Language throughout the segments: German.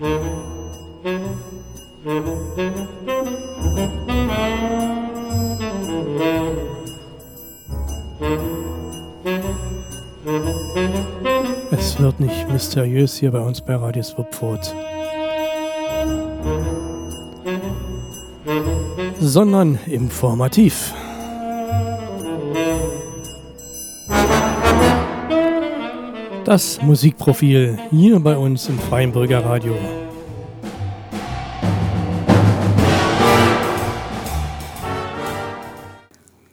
Es wird nicht mysteriös hier bei uns bei Radio Swupfurt. Sondern informativ. Das Musikprofil hier bei uns im Freien Bürger Radio.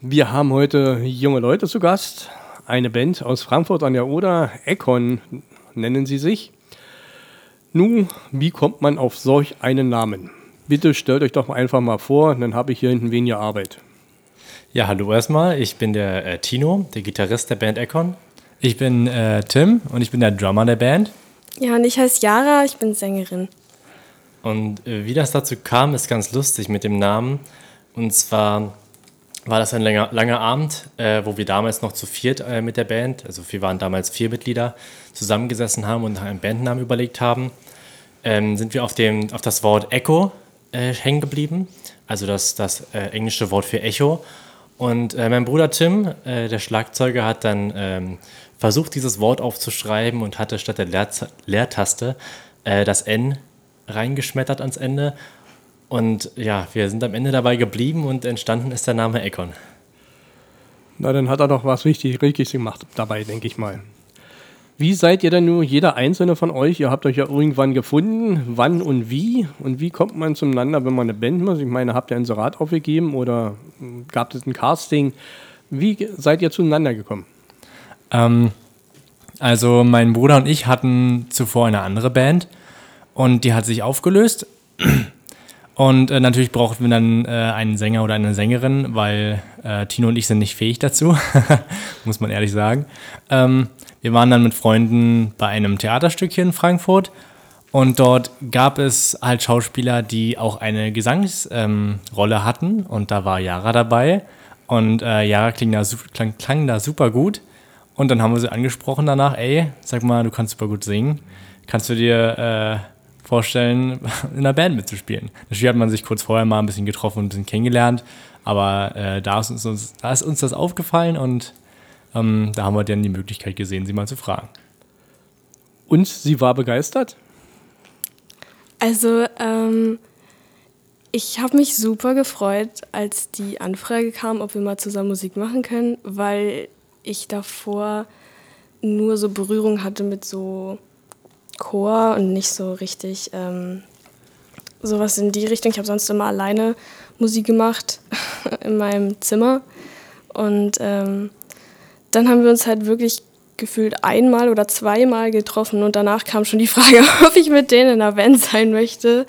Wir haben heute junge Leute zu Gast. Eine Band aus Frankfurt an der Oder, Econ nennen sie sich. Nun, wie kommt man auf solch einen Namen? Bitte stellt euch doch einfach mal vor, dann habe ich hier hinten weniger Arbeit. Ja, hallo erstmal. Ich bin der äh, Tino, der Gitarrist der Band Econ. Ich bin äh, Tim und ich bin der Drummer der Band. Ja, und ich heiße Yara, ich bin Sängerin. Und äh, wie das dazu kam, ist ganz lustig mit dem Namen. Und zwar war das ein langer, langer Abend, äh, wo wir damals noch zu viert äh, mit der Band, also wir waren damals vier Mitglieder, zusammengesessen haben und einen Bandnamen überlegt haben. Ähm, sind wir auf, dem, auf das Wort Echo äh, hängen geblieben, also das, das äh, englische Wort für Echo. Und äh, mein Bruder Tim, äh, der Schlagzeuger, hat dann ähm, versucht, dieses Wort aufzuschreiben und hatte statt der Leer Leertaste das N reingeschmettert ans Ende und ja, wir sind am Ende dabei geblieben und entstanden ist der Name Econ. Na, dann hat er doch was richtig, richtig gemacht dabei, denke ich mal. Wie seid ihr denn nur, jeder einzelne von euch? Ihr habt euch ja irgendwann gefunden, wann und wie? Und wie kommt man zueinander, wenn man eine Band muss? Ich meine, habt ihr ein Serat aufgegeben oder gab es ein Casting? Wie seid ihr zueinander gekommen? Ähm, also mein Bruder und ich hatten zuvor eine andere Band und die hat sich aufgelöst. Und äh, natürlich brauchten wir dann äh, einen Sänger oder eine Sängerin, weil äh, Tino und ich sind nicht fähig dazu, muss man ehrlich sagen. Ähm, wir waren dann mit Freunden bei einem Theaterstück hier in Frankfurt und dort gab es halt Schauspieler, die auch eine Gesangsrolle ähm, hatten und da war Yara dabei und äh, Yara klang da, klang, klang da super gut und dann haben wir sie angesprochen danach, ey, sag mal, du kannst super gut singen, kannst du dir äh, vorstellen, in einer Band mitzuspielen. Natürlich hat man sich kurz vorher mal ein bisschen getroffen und ein bisschen kennengelernt, aber äh, da, ist uns, da ist uns das aufgefallen und ähm, da haben wir dann die Möglichkeit gesehen, sie mal zu fragen. Und sie war begeistert? Also, ähm, ich habe mich super gefreut, als die Anfrage kam, ob wir mal zusammen Musik machen können, weil ich davor nur so Berührung hatte mit so Chor und nicht so richtig ähm, sowas in die Richtung. Ich habe sonst immer alleine Musik gemacht in meinem Zimmer. Und ähm, dann haben wir uns halt wirklich gefühlt einmal oder zweimal getroffen und danach kam schon die Frage, ob ich mit denen in der Band sein möchte.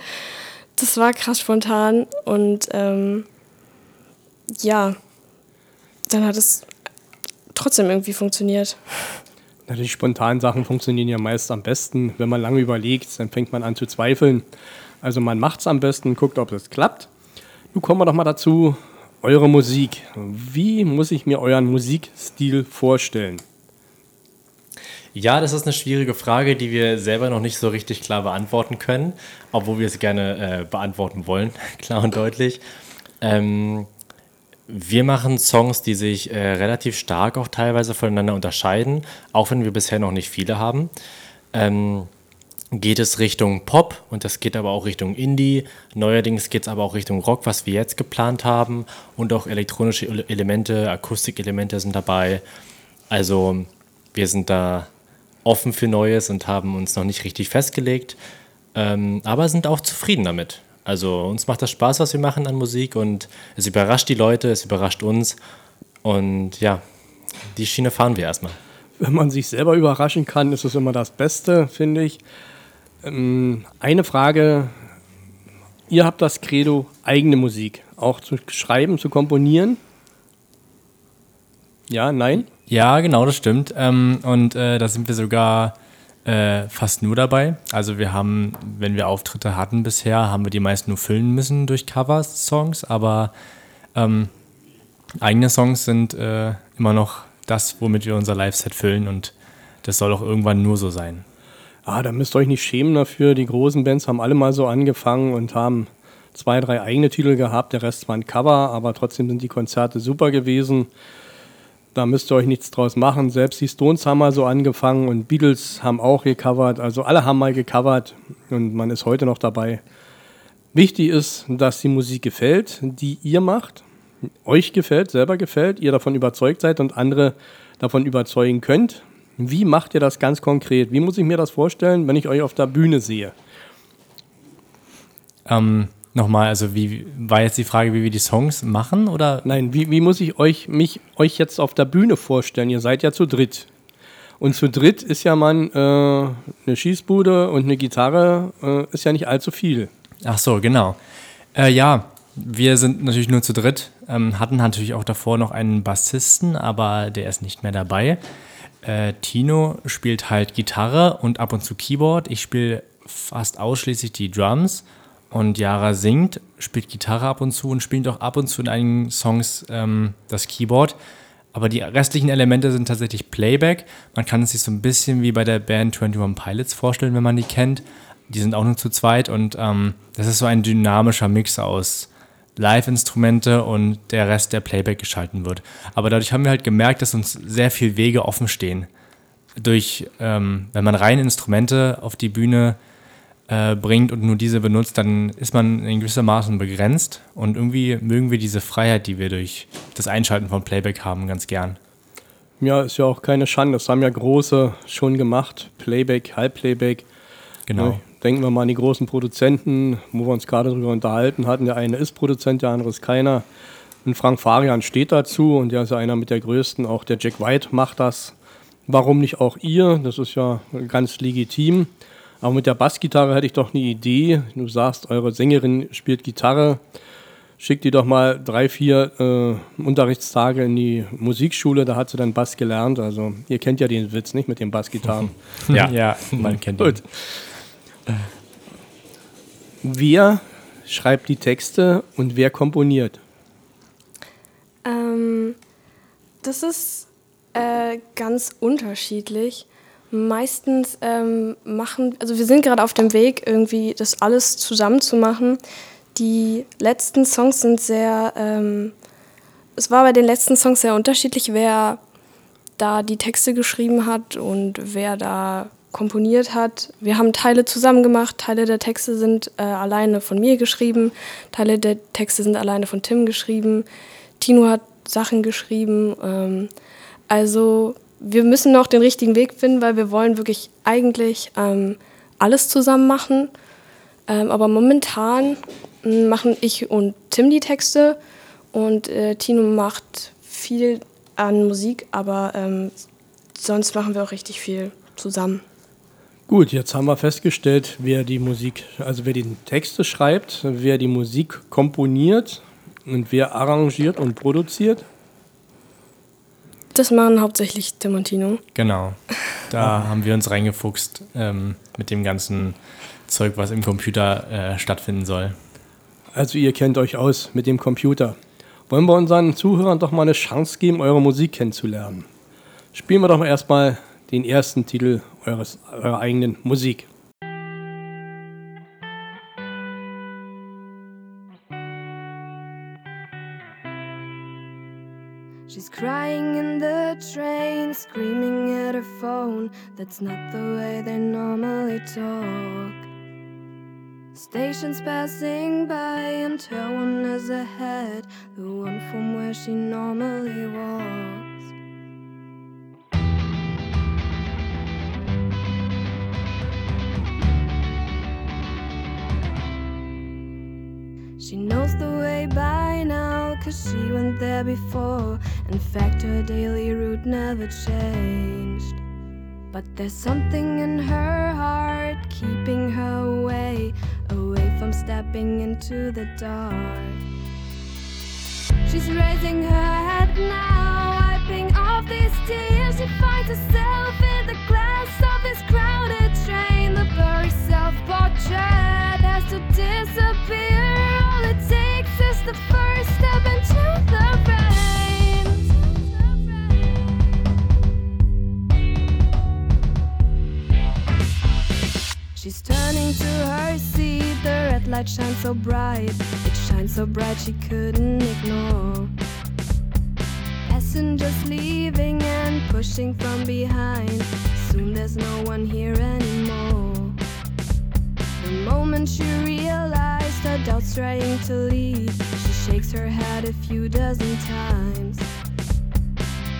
Das war krass spontan und ähm, ja, dann hat es trotzdem irgendwie funktioniert. Natürlich, spontan Sachen funktionieren ja meist am besten. Wenn man lange überlegt, dann fängt man an zu zweifeln. Also man macht es am besten, guckt, ob es klappt. Nun kommen wir doch mal dazu, eure Musik. Wie muss ich mir euren Musikstil vorstellen? Ja, das ist eine schwierige Frage, die wir selber noch nicht so richtig klar beantworten können, obwohl wir es gerne äh, beantworten wollen, klar und deutlich. Ähm, wir machen Songs, die sich äh, relativ stark auch teilweise voneinander unterscheiden, auch wenn wir bisher noch nicht viele haben. Ähm, geht es Richtung Pop und das geht aber auch Richtung Indie. Neuerdings geht es aber auch Richtung Rock, was wir jetzt geplant haben. Und auch elektronische Elemente, Akustikelemente sind dabei. Also wir sind da offen für Neues und haben uns noch nicht richtig festgelegt, ähm, aber sind auch zufrieden damit. Also uns macht das Spaß, was wir machen an Musik und es überrascht die Leute, es überrascht uns und ja, die Schiene fahren wir erstmal. Wenn man sich selber überraschen kann, ist es immer das Beste, finde ich. Ähm, eine Frage, ihr habt das Credo eigene Musik, auch zu schreiben, zu komponieren. Ja, nein? Ja, genau, das stimmt. Ähm, und äh, da sind wir sogar äh, fast nur dabei. Also wir haben, wenn wir Auftritte hatten bisher, haben wir die meist nur füllen müssen durch Cover-Songs, aber ähm, eigene Songs sind äh, immer noch das, womit wir unser Live-Set füllen und das soll auch irgendwann nur so sein. Ah, da müsst ihr euch nicht schämen dafür. Die großen Bands haben alle mal so angefangen und haben zwei, drei eigene Titel gehabt. Der Rest waren Cover, aber trotzdem sind die Konzerte super gewesen. Da müsst ihr euch nichts draus machen. Selbst die Stones haben mal so angefangen und Beatles haben auch gecovert. Also alle haben mal gecovert und man ist heute noch dabei. Wichtig ist, dass die Musik gefällt, die ihr macht, euch gefällt, selber gefällt, ihr davon überzeugt seid und andere davon überzeugen könnt. Wie macht ihr das ganz konkret? Wie muss ich mir das vorstellen, wenn ich euch auf der Bühne sehe? Ähm, Nochmal, also wie war jetzt die Frage, wie wir die Songs machen oder? Nein, wie, wie muss ich euch, mich, euch jetzt auf der Bühne vorstellen? Ihr seid ja zu dritt. Und zu dritt ist ja man äh, eine Schießbude und eine Gitarre äh, ist ja nicht allzu viel. Ach so, genau. Äh, ja, wir sind natürlich nur zu dritt, ähm, hatten natürlich auch davor noch einen Bassisten, aber der ist nicht mehr dabei. Äh, Tino spielt halt Gitarre und ab und zu Keyboard. Ich spiele fast ausschließlich die Drums und Yara singt, spielt Gitarre ab und zu und spielt auch ab und zu in einigen Songs ähm, das Keyboard. Aber die restlichen Elemente sind tatsächlich Playback. Man kann es sich so ein bisschen wie bei der Band 21 Pilots vorstellen, wenn man die kennt. Die sind auch nur zu zweit und ähm, das ist so ein dynamischer Mix aus Live-Instrumente und der Rest, der Playback geschalten wird. Aber dadurch haben wir halt gemerkt, dass uns sehr viele Wege offen stehen. Durch, ähm, wenn man rein Instrumente auf die Bühne äh, bringt und nur diese benutzt, dann ist man in gewisser Maßen begrenzt. Und irgendwie mögen wir diese Freiheit, die wir durch das Einschalten von Playback haben, ganz gern. Ja, ist ja auch keine Schande. Das haben ja große schon gemacht. Playback, Halbplayback. Genau. Ja, denken wir mal an die großen Produzenten, wo wir uns gerade darüber unterhalten hatten. Der eine ist Produzent, der andere ist keiner. Und Frank Farian steht dazu und der ist ja einer mit der größten. Auch der Jack White macht das. Warum nicht auch ihr? Das ist ja ganz legitim. Aber mit der Bassgitarre hätte ich doch eine Idee. Du sagst, eure Sängerin spielt Gitarre. Schickt die doch mal drei, vier äh, Unterrichtstage in die Musikschule, da hat sie dann Bass gelernt. Also, ihr kennt ja den Witz, nicht mit den Bassgitarren. ja, ja, man kennt ihn. Gut. Wer schreibt die Texte und wer komponiert? Ähm, das ist äh, ganz unterschiedlich. Meistens ähm, machen, also wir sind gerade auf dem Weg, irgendwie das alles zusammen zu machen. Die letzten Songs sind sehr, ähm, es war bei den letzten Songs sehr unterschiedlich, wer da die Texte geschrieben hat und wer da komponiert hat. Wir haben Teile zusammen gemacht, Teile der Texte sind äh, alleine von mir geschrieben, Teile der Texte sind alleine von Tim geschrieben. Tino hat Sachen geschrieben. Ähm, also wir müssen noch den richtigen Weg finden, weil wir wollen wirklich eigentlich ähm, alles zusammen machen. Ähm, aber momentan hm, machen ich und Tim die Texte und äh, Tino macht viel an Musik, aber ähm, sonst machen wir auch richtig viel zusammen. Gut, jetzt haben wir festgestellt, wer die Musik, also wer die Texte schreibt, wer die Musik komponiert und wer arrangiert und produziert. Das machen hauptsächlich Tim und Tino. Genau. Da haben wir uns reingefuchst ähm, mit dem ganzen Zeug, was im Computer äh, stattfinden soll. Also ihr kennt euch aus mit dem Computer. Wollen wir unseren Zuhörern doch mal eine Chance geben, eure Musik kennenzulernen? Spielen wir doch mal erstmal den ersten Titel eures, eurer eigenen Musik. She's crying train, screaming at her phone. That's not the way they normally talk. Stations passing by, and her one is ahead, the one from where she normally walks. She knows the way by now, cause she went there before. In fact, her daily route never changed. But there's something in her heart keeping her away, away from stepping into the dark. She's raising her head now, wiping off these tears. She finds herself in the glass of this crowded train. The blurry self portrait has to disappear. All it takes is the first step into the rain. She's turning to her seat, the red light shines so bright. It shines so bright she couldn't ignore. Passengers leaving and pushing from behind. Soon there's no one here anymore. The moment she realized her doubts trying to leave, she shakes her head a few dozen times.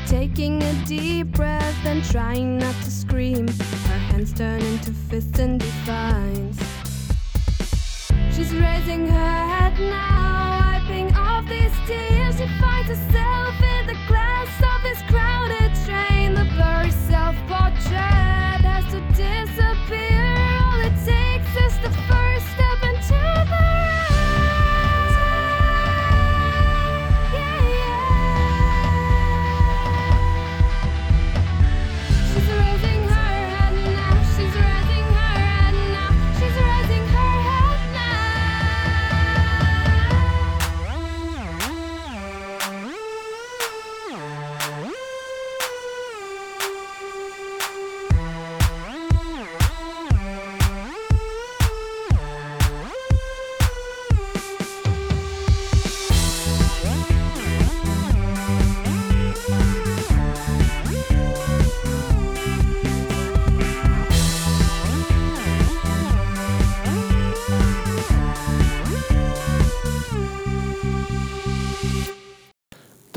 Taking a deep breath and trying not to scream, her hands turn into fists and defiance. She's raising her head now, wiping off these tears. She finds herself in the glass of this crowded train. The blurry self portrait has to disappear. All it takes is the first step into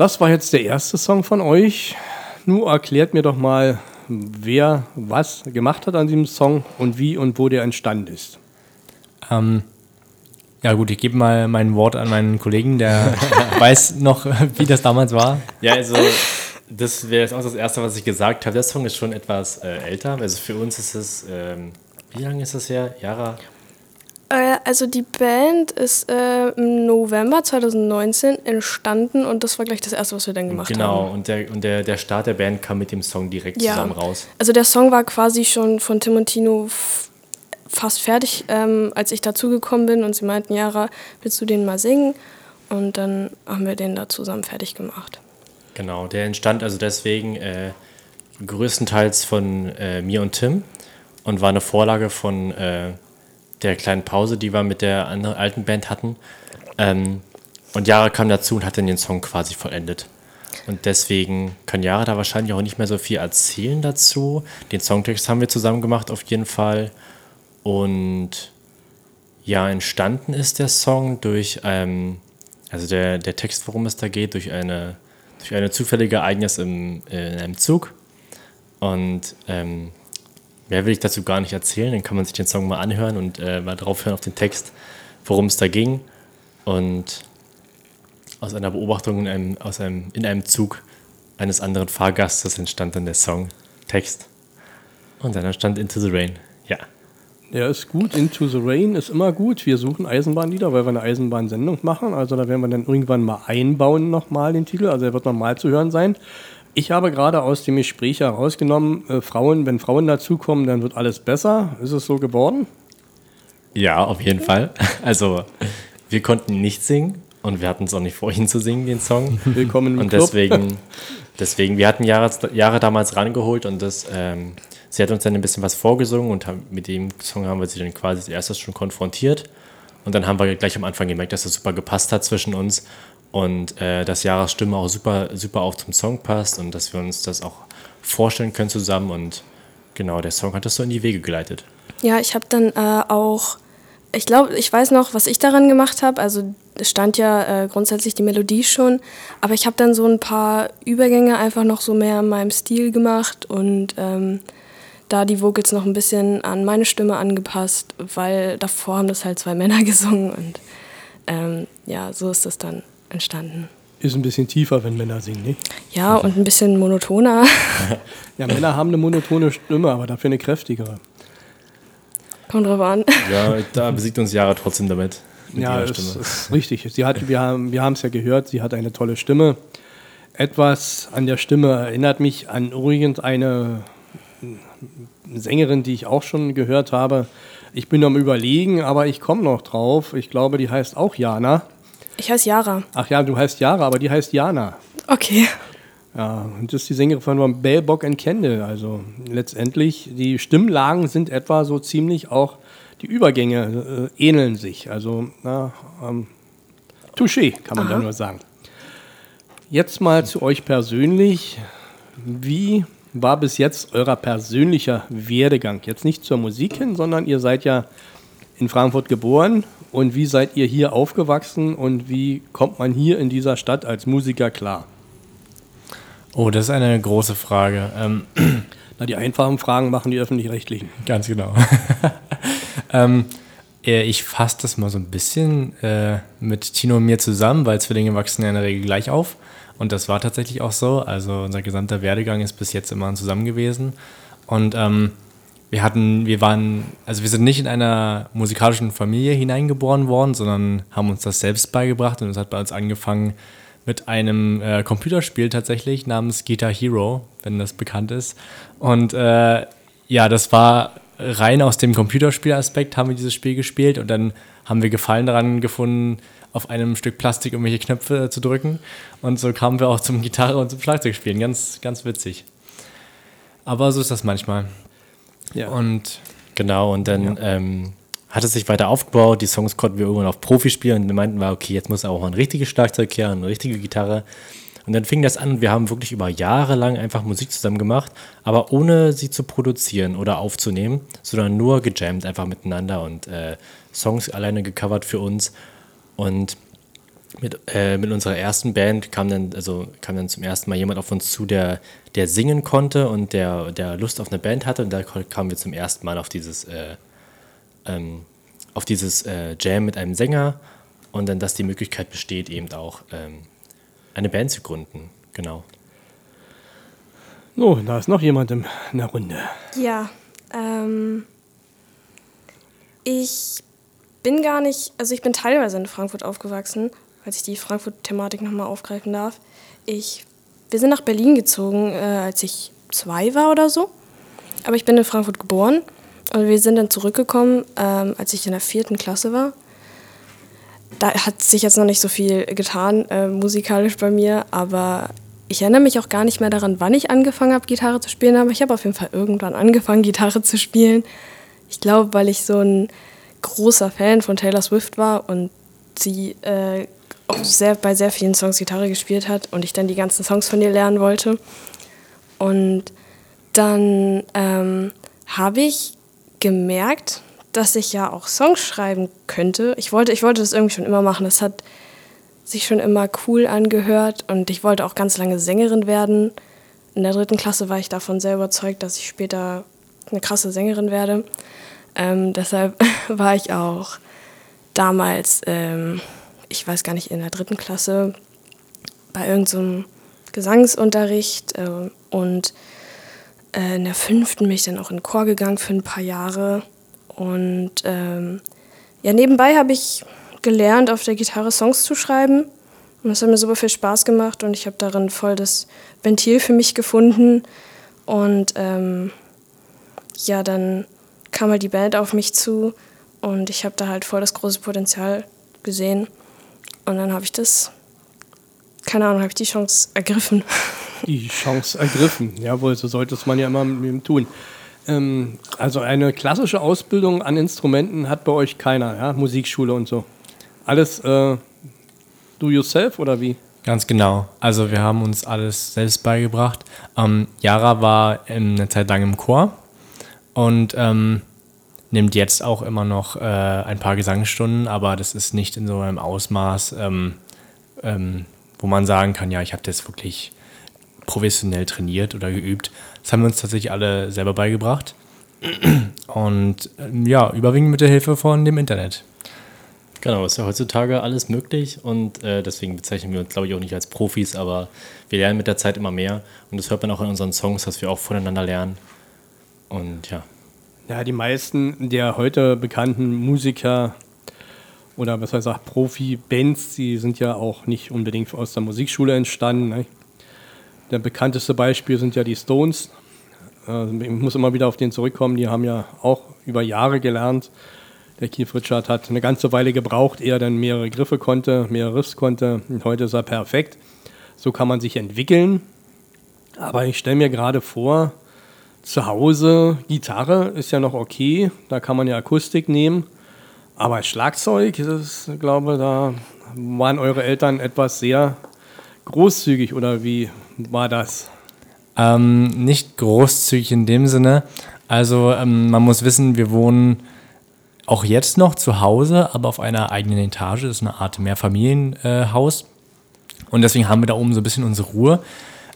Das war jetzt der erste Song von euch. Nun erklärt mir doch mal, wer was gemacht hat an diesem Song und wie und wo der entstanden ist. Ähm, ja gut, ich gebe mal mein Wort an meinen Kollegen, der weiß noch, wie das damals war. Ja, also das wäre jetzt auch das Erste, was ich gesagt habe. Der Song ist schon etwas äh, älter. Also für uns ist es, ähm, wie lange ist das her? Jahre? Äh, also die Band ist äh, im November 2019 entstanden und das war gleich das erste, was wir dann gemacht Genau, haben. und, der, und der, der Start der Band kam mit dem Song direkt Ja. zusammen raus. Also der Song war quasi schon von Tim und Tino fast fertig, ähm, als ich dazugekommen bin und sie meinten, Jara, willst du den mal singen? Und dann haben wir den da zusammen fertig gemacht. Genau, der entstand also deswegen äh, größtenteils von äh, mir und Tim und war eine Vorlage von äh, der kleinen Pause, die wir mit der anderen alten Band hatten. Ähm, und Jara kam dazu und hat dann den Song quasi vollendet. Und deswegen kann Jara da wahrscheinlich auch nicht mehr so viel erzählen dazu. Den Songtext haben wir zusammen gemacht, auf jeden Fall. Und ja, entstanden ist der Song durch, ähm, also der, der Text, worum es da geht, durch eine, durch eine zufällige Ereignis im, in einem Zug. Und ähm, mehr will ich dazu gar nicht erzählen, dann kann man sich den Song mal anhören und äh, mal drauf hören auf den Text, worum es da ging. Und aus einer Beobachtung in einem, aus einem, in einem Zug eines anderen Fahrgastes entstand dann der Songtext. Und dann entstand Into the Rain. Ja. Der ist gut. Into the Rain ist immer gut. Wir suchen Eisenbahnlieder, weil wir eine Eisenbahnsendung machen. Also da werden wir dann irgendwann mal einbauen nochmal den Titel. Also er wird nochmal zu hören sein. Ich habe gerade aus dem Gespräch herausgenommen, äh, Frauen, wenn Frauen dazukommen, dann wird alles besser. Ist es so geworden? Ja, auf jeden Fall. Also, wir konnten nicht singen und wir hatten es auch nicht vor, ihn zu singen, den Song. Willkommen im Und Club. deswegen, deswegen, wir hatten Jahre, Jahre damals rangeholt und das, ähm, sie hat uns dann ein bisschen was vorgesungen und haben, mit dem Song haben wir sie dann quasi als erstes schon konfrontiert. Und dann haben wir gleich am Anfang gemerkt, dass das super gepasst hat zwischen uns und äh, dass Jaras Stimme auch super, super auch zum Song passt und dass wir uns das auch vorstellen können zusammen. Und genau, der Song hat das so in die Wege geleitet. Ja, ich habe dann äh, auch, ich glaube, ich weiß noch, was ich daran gemacht habe. Also es stand ja äh, grundsätzlich die Melodie schon, aber ich habe dann so ein paar Übergänge einfach noch so mehr in meinem Stil gemacht und ähm, da die Vocals noch ein bisschen an meine Stimme angepasst, weil davor haben das halt zwei Männer gesungen und ähm, ja, so ist das dann entstanden. Ist ein bisschen tiefer, wenn Männer singen, nicht? Ja, und ein bisschen monotoner. Ja, Männer haben eine monotone Stimme, aber dafür eine kräftigere. Kommt drauf an. Ja, da besiegt uns Jara trotzdem damit. Mit Ja, ihrer ist, Stimme. ist richtig. Sie hat, wir haben wir es ja gehört, sie hat eine tolle Stimme. Etwas an der Stimme erinnert mich an irgendeine Sängerin, die ich auch schon gehört habe. Ich bin am Überlegen, aber ich komme noch drauf. Ich glaube, die heißt auch Jana. Ich heiße Yara. Ach ja, du heißt Jara, aber die heißt Jana. Okay. Ja, und das ist die Sängerin von Bell, Bock and Kendall. Also letztendlich, die Stimmlagen sind etwa so ziemlich auch die Übergänge äh, ähneln sich. Also, na, ähm, touché, kann man Aha. da nur sagen. Jetzt mal zu euch persönlich. Wie war bis jetzt euer persönlicher Werdegang? Jetzt nicht zur Musik hin, sondern ihr seid ja in Frankfurt geboren. Und wie seid ihr hier aufgewachsen und wie kommt man hier in dieser Stadt als Musiker klar? Oh, das ist eine große Frage. Ähm, Na, die einfachen Fragen machen die öffentlich-rechtlichen. Ganz genau. ähm, äh, ich fasse das mal so ein bisschen äh, mit Tino und mir zusammen, weil Zwillinge wachsen ja in der Regel gleich auf. Und das war tatsächlich auch so. Also unser gesamter Werdegang ist bis jetzt immer zusammen gewesen. Und ähm, wir hatten, wir waren, also wir sind nicht in einer musikalischen Familie hineingeboren worden, sondern haben uns das selbst beigebracht und es hat bei uns angefangen mit einem äh, Computerspiel tatsächlich namens Guitar Hero, wenn das bekannt ist. Und äh, ja, das war rein aus dem Computerspielaspekt haben wir dieses Spiel gespielt und dann haben wir Gefallen daran gefunden, auf einem Stück Plastik irgendwelche Knöpfe äh, zu drücken. Und so kamen wir auch zum Gitarre und zum Schlagzeugspielen. Ganz, ganz witzig. Aber so ist das manchmal. Ja. Und genau, und dann ja. ähm, hat es sich weiter aufgebaut. Die Songs konnten wir irgendwann auf Profi spielen und wir meinten wir, okay, jetzt muss auch ein richtiges Schlagzeug her, eine richtige Gitarre. Und dann fing das an und wir haben wirklich über Jahre lang einfach Musik zusammen gemacht, aber ohne sie zu produzieren oder aufzunehmen, sondern nur gejammt einfach miteinander und äh, Songs alleine gecovert für uns. Und mit, äh, mit unserer ersten Band kam dann, also kam dann zum ersten Mal jemand auf uns zu, der, der singen konnte und der, der Lust auf eine Band hatte. Und da kamen wir zum ersten Mal auf dieses, äh, ähm, auf dieses äh, Jam mit einem Sänger und dann, dass die Möglichkeit besteht, eben auch ähm, eine Band zu gründen. Genau. So, da ist noch jemand in der Runde. Ja, ähm, ich bin gar nicht, also ich bin teilweise in Frankfurt aufgewachsen falls ich die Frankfurt-Thematik nochmal aufgreifen darf. Ich, wir sind nach Berlin gezogen, äh, als ich zwei war oder so. Aber ich bin in Frankfurt geboren und wir sind dann zurückgekommen, ähm, als ich in der vierten Klasse war. Da hat sich jetzt noch nicht so viel getan, äh, musikalisch bei mir, aber ich erinnere mich auch gar nicht mehr daran, wann ich angefangen habe, Gitarre zu spielen, aber ich habe auf jeden Fall irgendwann angefangen, Gitarre zu spielen. Ich glaube, weil ich so ein großer Fan von Taylor Swift war und sie äh, auch sehr, bei sehr vielen Songs Gitarre gespielt hat und ich dann die ganzen Songs von ihr lernen wollte. Und dann ähm, habe ich gemerkt, dass ich ja auch Songs schreiben könnte. Ich wollte, ich wollte das irgendwie schon immer machen. Das hat sich schon immer cool angehört und ich wollte auch ganz lange Sängerin werden. In der dritten Klasse war ich davon sehr überzeugt, dass ich später eine krasse Sängerin werde. Ähm, deshalb war ich auch damals ähm, ich weiß gar nicht, in der dritten Klasse bei irgendeinem so Gesangsunterricht äh, und äh, in der fünften bin ich dann auch in Chor gegangen für ein paar Jahre. Und ähm, ja, nebenbei habe ich gelernt, auf der Gitarre Songs zu schreiben. Und das hat mir super viel Spaß gemacht und ich habe darin voll das Ventil für mich gefunden. Und ähm, ja, dann kam halt die Band auf mich zu und ich habe da halt voll das große Potenzial gesehen. Und dann habe ich das, keine Ahnung, habe ich die Chance ergriffen. Die Chance ergriffen, jawohl, so sollte es man ja immer mit ihm tun. Ähm, also eine klassische Ausbildung an Instrumenten hat bei euch keiner, ja? Musikschule und so. Alles äh, do yourself oder wie? Ganz genau. Also wir haben uns alles selbst beigebracht. Ähm, Yara war eine Zeit lang im Chor und ähm, nimmt jetzt auch immer noch äh, ein paar Gesangsstunden, aber das ist nicht in so einem Ausmaß, ähm, ähm, wo man sagen kann, ja, ich habe das wirklich professionell trainiert oder geübt. Das haben wir uns tatsächlich alle selber beigebracht. Und ähm, ja, überwiegend mit der Hilfe von dem Internet. Genau, ist ja heutzutage alles möglich und äh, deswegen bezeichnen wir uns, glaube ich, auch nicht als Profis, aber wir lernen mit der Zeit immer mehr und das hört man auch in unseren Songs, dass wir auch voneinander lernen. Und ja. Ja, die meisten der heute bekannten Musiker oder was heißt auch Profi-Bands, die sind ja auch nicht unbedingt aus der Musikschule entstanden. Ne? Der bekannteste Beispiel sind ja die Stones. Also ich muss immer wieder auf den zurückkommen, die haben ja auch über Jahre gelernt. Der Keith Richard hat eine ganze Weile gebraucht, ehe er dann mehrere Griffe konnte, mehrere Riffs konnte. Und heute ist er perfekt. So kann man sich entwickeln. Aber ich stelle mir gerade vor, zu Hause, Gitarre ist ja noch okay, da kann man ja Akustik nehmen. Aber Schlagzeug, das, glaube da waren eure Eltern etwas sehr großzügig oder wie war das? Ähm, nicht großzügig in dem Sinne. Also ähm, man muss wissen, wir wohnen auch jetzt noch zu Hause, aber auf einer eigenen Etage. Das ist eine Art Mehrfamilienhaus. Äh, und deswegen haben wir da oben so ein bisschen unsere Ruhe.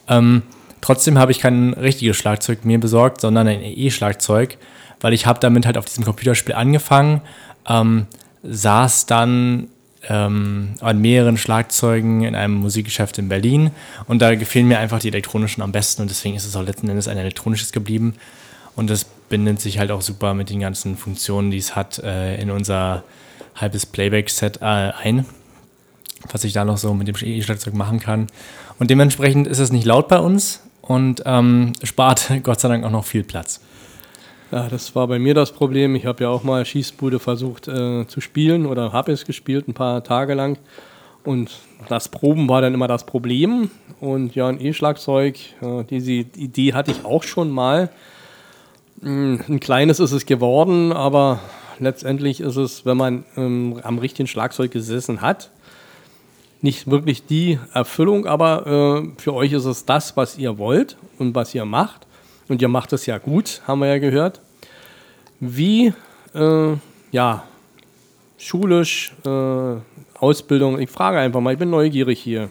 Ähm, trotzdem habe ich kein richtiges Schlagzeug mir besorgt, sondern ein E-Schlagzeug, weil ich habe damit halt auf diesem Computerspiel angefangen, ähm, saß dann ähm, an mehreren Schlagzeugen in einem Musikgeschäft in Berlin und da gefielen mir einfach die elektronischen am besten und deswegen ist es auch letzten Endes ein elektronisches geblieben und das bindet sich halt auch super mit den ganzen Funktionen, die es hat, äh, in unser halbes Playback-Set äh, ein was ich da noch so mit dem E-Schlagzeug machen kann. Und dementsprechend ist es nicht laut bei uns und ähm, spart Gott sei Dank auch noch viel Platz. Ja, das war bei mir das Problem. Ich habe ja auch mal Schießbude versucht äh, zu spielen oder habe es gespielt ein paar Tage lang. Und das Proben war dann immer das Problem. Und ja, ein E-Schlagzeug, äh, diese Idee hatte ich auch schon mal. Hm, ein kleines ist es geworden, aber letztendlich ist es, wenn man ähm, am richtigen Schlagzeug gesessen hat, nicht wirklich die Erfüllung, aber äh, für euch ist es das, was ihr wollt und was ihr macht. Und ihr macht es ja gut, haben wir ja gehört. Wie, äh, ja, schulisch, äh, Ausbildung, ich frage einfach mal, ich bin neugierig hier.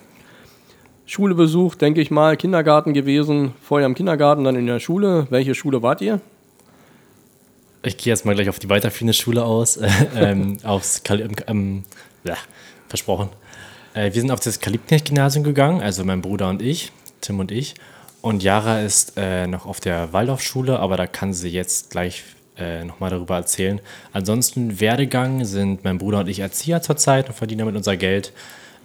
Schule besucht, denke ich mal, Kindergarten gewesen, vorher im Kindergarten, dann in der Schule. Welche Schule wart ihr? Ich gehe jetzt mal gleich auf die weiterführende Schule aus, ähm, aufs Kal ähm, ja, versprochen, wir sind auf das Kalibknecht-Gymnasium gegangen, also mein Bruder und ich, Tim und ich. Und Jara ist äh, noch auf der Waldorfschule, aber da kann sie jetzt gleich äh, nochmal darüber erzählen. Ansonsten Werdegang sind mein Bruder und ich Erzieher zurzeit und verdienen damit unser Geld.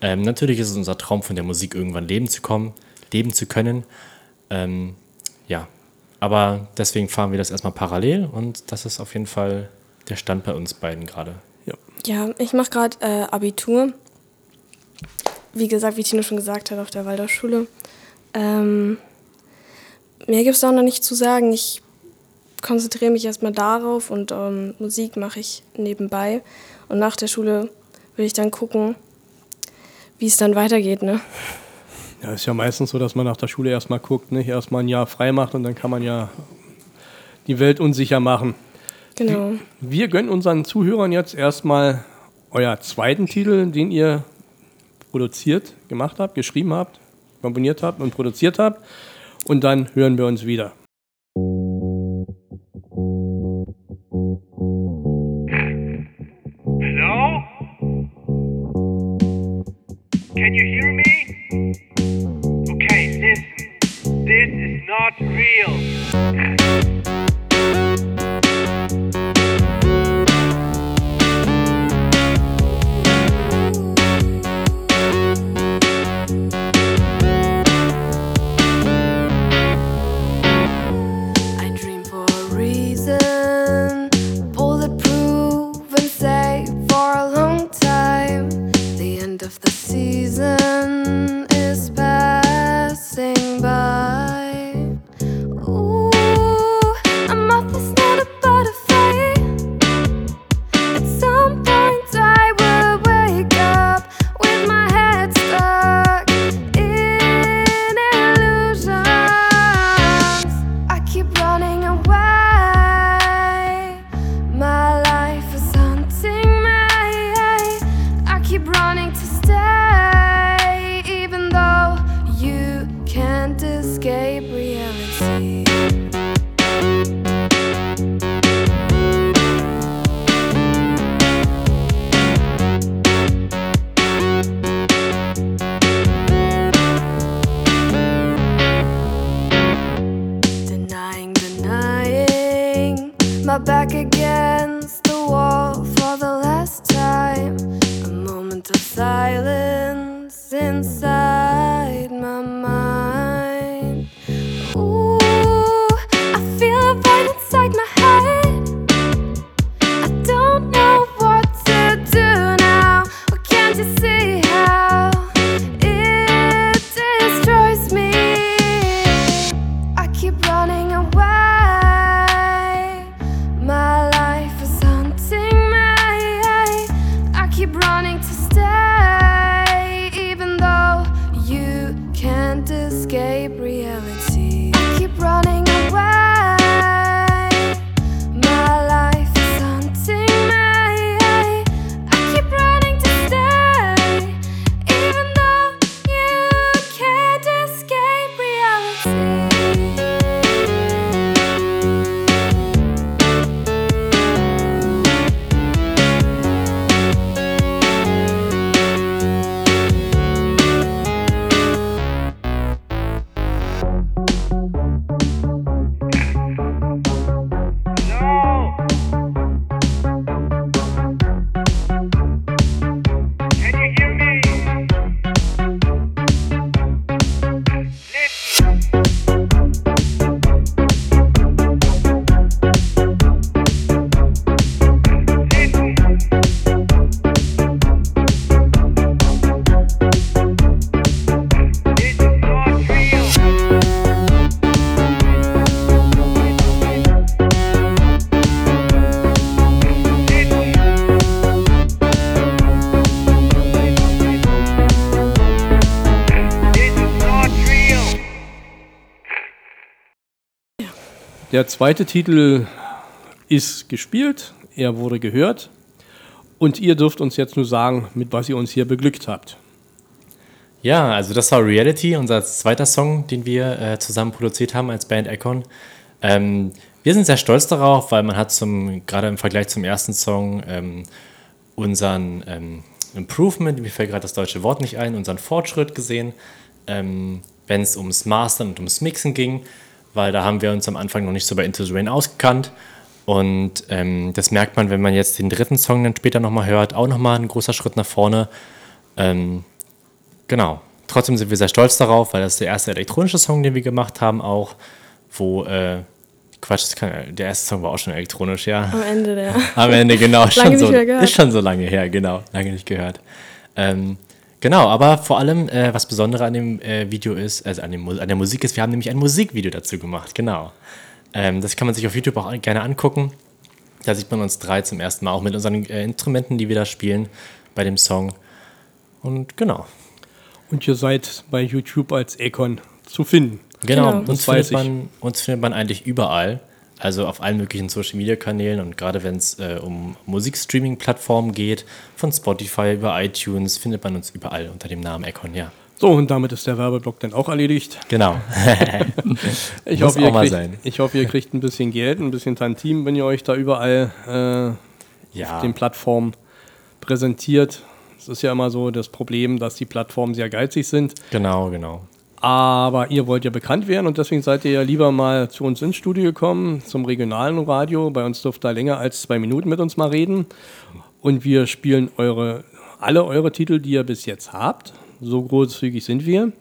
Ähm, natürlich ist es unser Traum, von der Musik irgendwann leben zu kommen, leben zu können. Ähm, ja, aber deswegen fahren wir das erstmal parallel und das ist auf jeden Fall der Stand bei uns beiden gerade. Ja. ja, ich mache gerade äh, Abitur wie gesagt, wie Tino schon gesagt hat, auf der Waldorfschule. Ähm, mehr gibt es da noch nicht zu sagen. Ich konzentriere mich erstmal darauf und ähm, Musik mache ich nebenbei. Und nach der Schule will ich dann gucken, wie es dann weitergeht. Ne? Ja, ist ja meistens so, dass man nach der Schule erstmal guckt, nicht? Erstmal ein Jahr frei macht und dann kann man ja die Welt unsicher machen. Genau. Wir gönnen unseren Zuhörern jetzt erstmal euer zweiten Titel, den ihr produziert, gemacht habt, geschrieben habt, komponiert habt und produziert habt. Und dann hören wir uns wieder. Hello? Can you hear Der zweite Titel ist gespielt, er wurde gehört und ihr dürft uns jetzt nur sagen, mit was ihr uns hier beglückt habt. Ja, also das war Reality, unser zweiter Song, den wir äh, zusammen produziert haben als Band Econ. Ähm, wir sind sehr stolz darauf, weil man hat zum, gerade im Vergleich zum ersten Song, ähm, unseren ähm, Improvement, mir fällt gerade das deutsche Wort nicht ein, unseren Fortschritt gesehen, ähm, wenn es ums Mastern und ums Mixen ging, weil da haben wir uns am Anfang noch nicht so bei Into the Rain ausgekannt. Und ähm, das merkt man, wenn man jetzt den dritten Song dann später nochmal hört, auch nochmal ein großer Schritt nach vorne. Ähm, Genau. Trotzdem sind wir sehr stolz darauf, weil das ist der erste elektronische Song, den wir gemacht haben, auch, wo, äh, Quatsch, kann, der erste Song war auch schon elektronisch, ja. Am Ende der. Am Ende, genau. Schon so. Ist schon so lange her, genau. Lange nicht gehört. Ähm, genau, aber vor allem, äh, was Besondere an dem äh, Video ist, also an, dem, an der Musik ist, wir haben nämlich ein Musikvideo dazu gemacht, genau. Ähm, das kann man sich auf YouTube auch gerne angucken. Da sieht man uns drei zum ersten Mal, auch mit unseren äh, Instrumenten, die wir da spielen bei dem Song. Und genau. Und ihr seid bei YouTube als Econ zu finden. Genau, Genau. uns, findet man, uns findet man eigentlich überall. Also auf allen möglichen Social Media Kanälen und gerade wenn es äh, um Musikstreaming-Plattformen geht, von Spotify über iTunes, findet man uns überall unter dem Namen Econ, ja. So, und damit ist der Werbeblock dann auch erledigt. Genau. Ich Muss hoffe, ihr auch mal kriegt, sein. ich hoffe, ihr kriegt ein bisschen Geld, ein bisschen Tantim, wenn ihr euch da überall äh, ja. auf den Plattformen präsentiert. Es ist ja immer so das Problem, dass die Plattformen sehr geizig sind. Genau, genau. Aber ihr wollt ja bekannt werden und deswegen seid ihr ja lieber mal zu uns ins Studio gekommen, zum regionalen Radio. Bei uns dürft ihr länger als zwei Minuten mit uns mal reden. Und wir spielen eure, alle eure Titel, die ihr bis jetzt habt. So großzügig sind wir.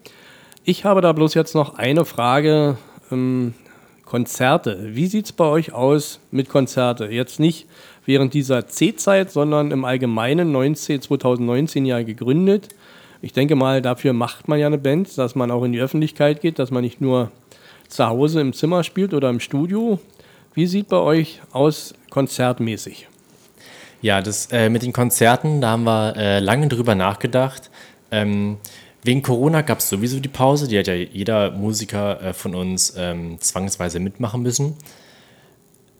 Ich habe da bloß jetzt noch eine Frage. Ähm, Konzerte. Wie sieht es bei euch aus mit Konzerte? Jetzt nicht während dieser C-Zeit, sondern im Allgemeinen 19, 2019 ja gegründet. Ich denke mal, dafür macht man ja eine Band, dass man auch in die Öffentlichkeit geht, dass man nicht nur zu Hause im Zimmer spielt oder im Studio. Wie sieht bei euch aus konzertmäßig? Ja, das äh, mit den Konzerten, da haben wir äh, lange drüber nachgedacht. Ähm, wegen Corona gab es sowieso die Pause, die hat ja jeder Musiker äh, von uns ähm, zwangsweise mitmachen müssen.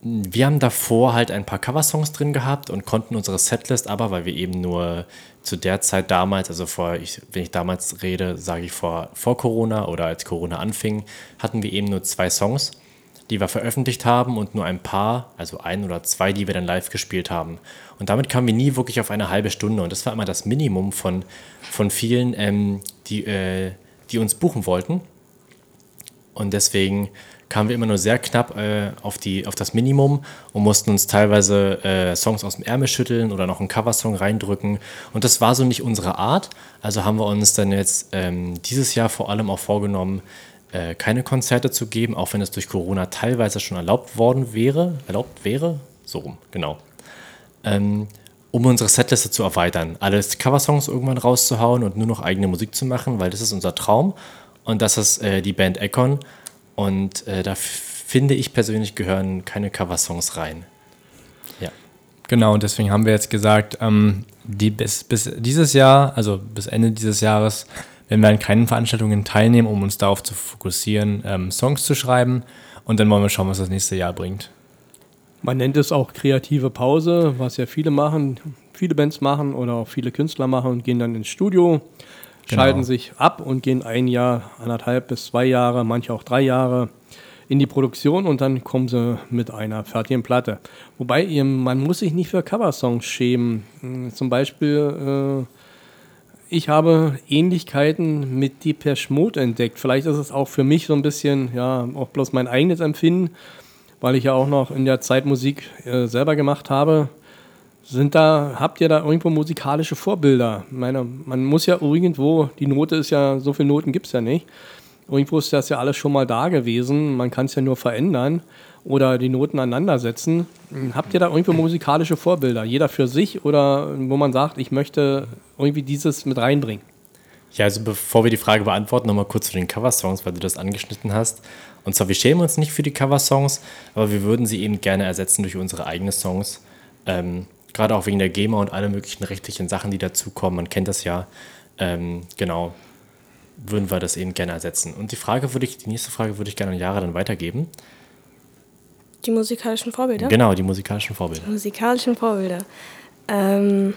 Wir haben davor halt ein paar Coversongs drin gehabt und konnten unsere Setlist aber, weil wir eben nur zu der Zeit damals, also vor, ich, wenn ich damals rede, sage ich vor, vor Corona oder als Corona anfing, hatten wir eben nur zwei Songs, die wir veröffentlicht haben und nur ein paar, also ein oder zwei, die wir dann live gespielt haben. Und damit kamen wir nie wirklich auf eine halbe Stunde und das war immer das Minimum von, von vielen, ähm, die, äh, die uns buchen wollten. Und deswegen kamen wir immer nur sehr knapp äh, auf, die, auf das Minimum und mussten uns teilweise äh, Songs aus dem Ärmel schütteln oder noch einen Coversong reindrücken. Und das war so nicht unsere Art. Also haben wir uns dann jetzt ähm, dieses Jahr vor allem auch vorgenommen, äh, keine Konzerte zu geben, auch wenn es durch Corona teilweise schon erlaubt worden wäre. Erlaubt wäre? So rum, genau. Ähm, um unsere Setliste zu erweitern, alle Coversongs irgendwann rauszuhauen und nur noch eigene Musik zu machen, weil das ist unser Traum. Und das ist äh, die Band Econ. Und äh, da finde ich persönlich gehören keine Coversongs rein. Ja. Genau, und deswegen haben wir jetzt gesagt, ähm, die bis, bis dieses Jahr, also bis Ende dieses Jahres, werden wir an keinen Veranstaltungen teilnehmen, um uns darauf zu fokussieren, ähm, Songs zu schreiben. Und dann wollen wir schauen, was das nächste Jahr bringt. Man nennt es auch kreative Pause, was ja viele machen, viele Bands machen oder auch viele Künstler machen und gehen dann ins Studio, Genau. schalten sich ab und gehen ein Jahr, anderthalb bis zwei Jahre, manche auch drei Jahre in die Produktion und dann kommen sie mit einer fertigen Platte. Wobei man muss sich nicht für Coversongs schämen. Hm, Zum Beispiel, äh, ich habe Ähnlichkeiten mit Depeche Mode entdeckt. Vielleicht ist es auch für mich so ein bisschen, ja, auch bloß mein eigenes Empfinden, weil ich ja auch noch in der Zeit Musik äh, selber gemacht habe. Sind da, habt ihr da irgendwo musikalische Vorbilder? Ich meine, man muss ja irgendwo, die Note ist ja, so viele Noten gibt es ja nicht. Irgendwo ist das ja alles schon mal da gewesen. Man kann es ja nur verändern oder die Noten aneinandersetzen. Habt ihr da irgendwo musikalische Vorbilder? Jeder für sich oder wo man sagt, ich möchte irgendwie dieses mit reinbringen? Ja, also bevor wir die Frage beantworten, nochmal kurz zu den Coversongs, weil du das angeschnitten hast. Und zwar, wir schämen uns nicht für die Coversongs, aber wir würden sie eben gerne ersetzen durch unsere eigenen Songs. Ähm, Gerade auch wegen der GEMA und alle möglichen rechtlichen Sachen, die dazukommen. Man kennt das ja. Ähm, genau. Würden wir das eben gerne ersetzen. Und die Frage würde ich, die nächste Frage würde ich gerne an Jahre dann weitergeben. Die musikalischen Vorbilder? Genau, die musikalischen Vorbilder. musikalischen Vorbilder. Ähm,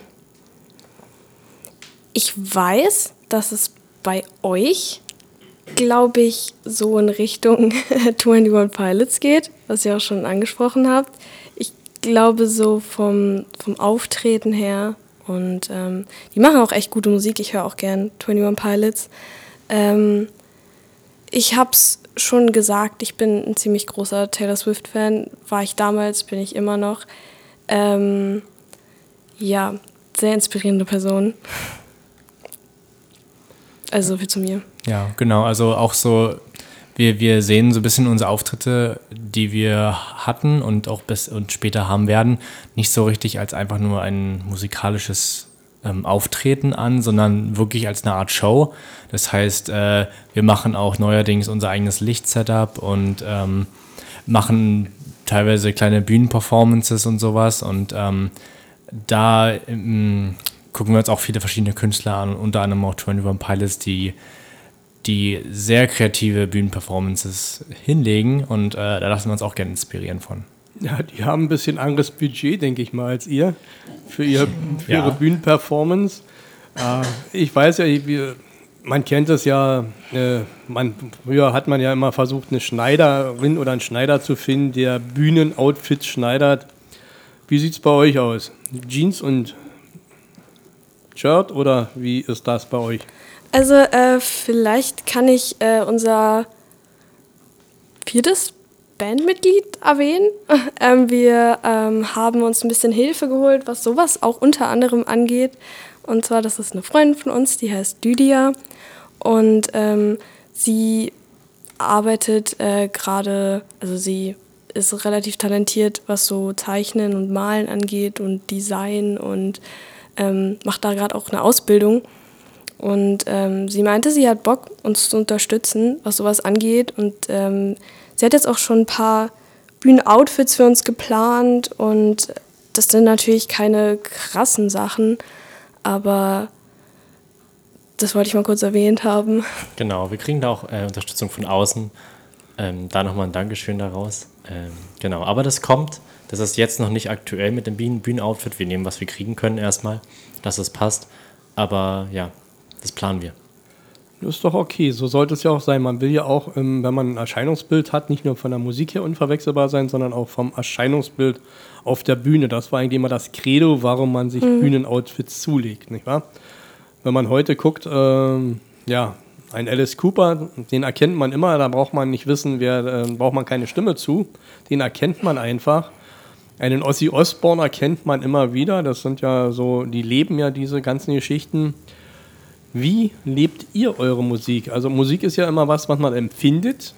ich weiß, dass es bei euch, glaube ich, so in Richtung 21 Pilots geht, was ihr auch schon angesprochen habt. Glaube so vom, vom Auftreten her und ähm, die machen auch echt gute Musik. Ich höre auch gern 21 Pilots. Ähm, ich hab's schon gesagt, ich bin ein ziemlich großer Taylor Swift-Fan. War ich damals, bin ich immer noch. Ähm, ja, sehr inspirierende Person. Also so viel zu mir. Ja, genau. Also auch so, wir, wir sehen so ein bisschen unsere Auftritte, die wir hatten und auch bis und später haben werden, nicht so richtig als einfach nur ein musikalisches ähm, Auftreten an, sondern wirklich als eine Art Show. Das heißt, äh, wir machen auch neuerdings unser eigenes Lichtsetup und ähm, machen teilweise kleine Bühnenperformances und sowas. Und ähm, da ähm, gucken wir uns auch viele verschiedene Künstler an, unter anderem auch 21 Pilots, die, die sehr kreative Bühnenperformances hinlegen und äh, da lassen wir uns auch gerne inspirieren von. Ja, die haben ein bisschen anderes Budget, denke ich mal, als ihr für, ihr, für Ja. ihre Bühnenperformance. Äh, ich weiß ja, wie, man kennt es ja, äh, man, früher hat man ja immer versucht, eine Schneiderin oder einen Schneider zu finden, der Bühnenoutfits schneidert. Wie sieht es bei euch aus? Jeans und Shirt oder wie ist das bei euch? Also äh, vielleicht kann ich äh, unser viertes Bandmitglied erwähnen. ähm, wir ähm, haben uns ein bisschen Hilfe geholt, was sowas auch unter anderem angeht. Und zwar, das ist eine Freundin von uns, die heißt Lydia. Und ähm, sie arbeitet äh, gerade, also sie ist relativ talentiert, was so Zeichnen und Malen angeht und Design und ähm, macht da gerade auch eine Ausbildung. Und ähm, sie meinte, sie hat Bock, uns zu unterstützen, was sowas angeht. Und ähm, sie hat jetzt auch schon ein paar Bühnenoutfits für uns geplant. Und das sind natürlich keine krassen Sachen, aber das wollte ich mal kurz erwähnt haben. Genau, wir kriegen da auch äh, Unterstützung von außen. Ähm, da nochmal ein Dankeschön daraus. Ähm, genau, aber das kommt. Das ist jetzt noch nicht aktuell mit dem Bühnen- Bühnenoutfit. Wir nehmen, was wir kriegen können erstmal, dass es passt. Aber ja, das planen wir. Das ist doch okay, so sollte es ja auch sein. Man will ja auch, ähm, wenn man ein Erscheinungsbild hat, nicht nur von der Musik her unverwechselbar sein, sondern auch vom Erscheinungsbild auf der Bühne. Das war eigentlich immer das Credo, warum man sich Bühnenoutfits zulegt, nicht wahr? Wenn man heute guckt, ähm, ja, ein Alice Cooper, den erkennt man immer, da braucht man nicht wissen, wer, äh, braucht man keine Stimme zu, den erkennt man einfach. Einen Ozzy Osbourne erkennt man immer wieder, das sind ja so, die leben ja diese ganzen Geschichten. Wie lebt ihr eure Musik? Also Musik ist ja immer was, was man empfindet.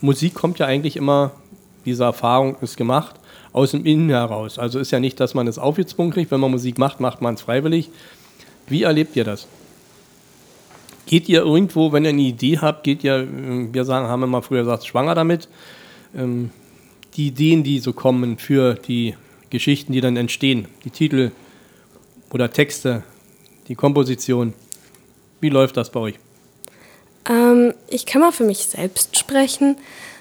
Musik kommt ja eigentlich immer, diese Erfahrung ist gemacht, aus dem Innen heraus. Also ist ja nicht, dass man es aufgezwungen kriegt. Wenn man Musik macht, macht man es freiwillig. Wie erlebt ihr das? Geht ihr irgendwo, wenn ihr eine Idee habt, geht ihr, wir sagen, haben immer früher gesagt, schwanger damit, ähm, die Ideen, die so kommen für die Geschichten, die dann entstehen, die Titel oder Texte, die Komposition, wie läuft das bei euch? Ähm, ich kann mal für mich selbst sprechen.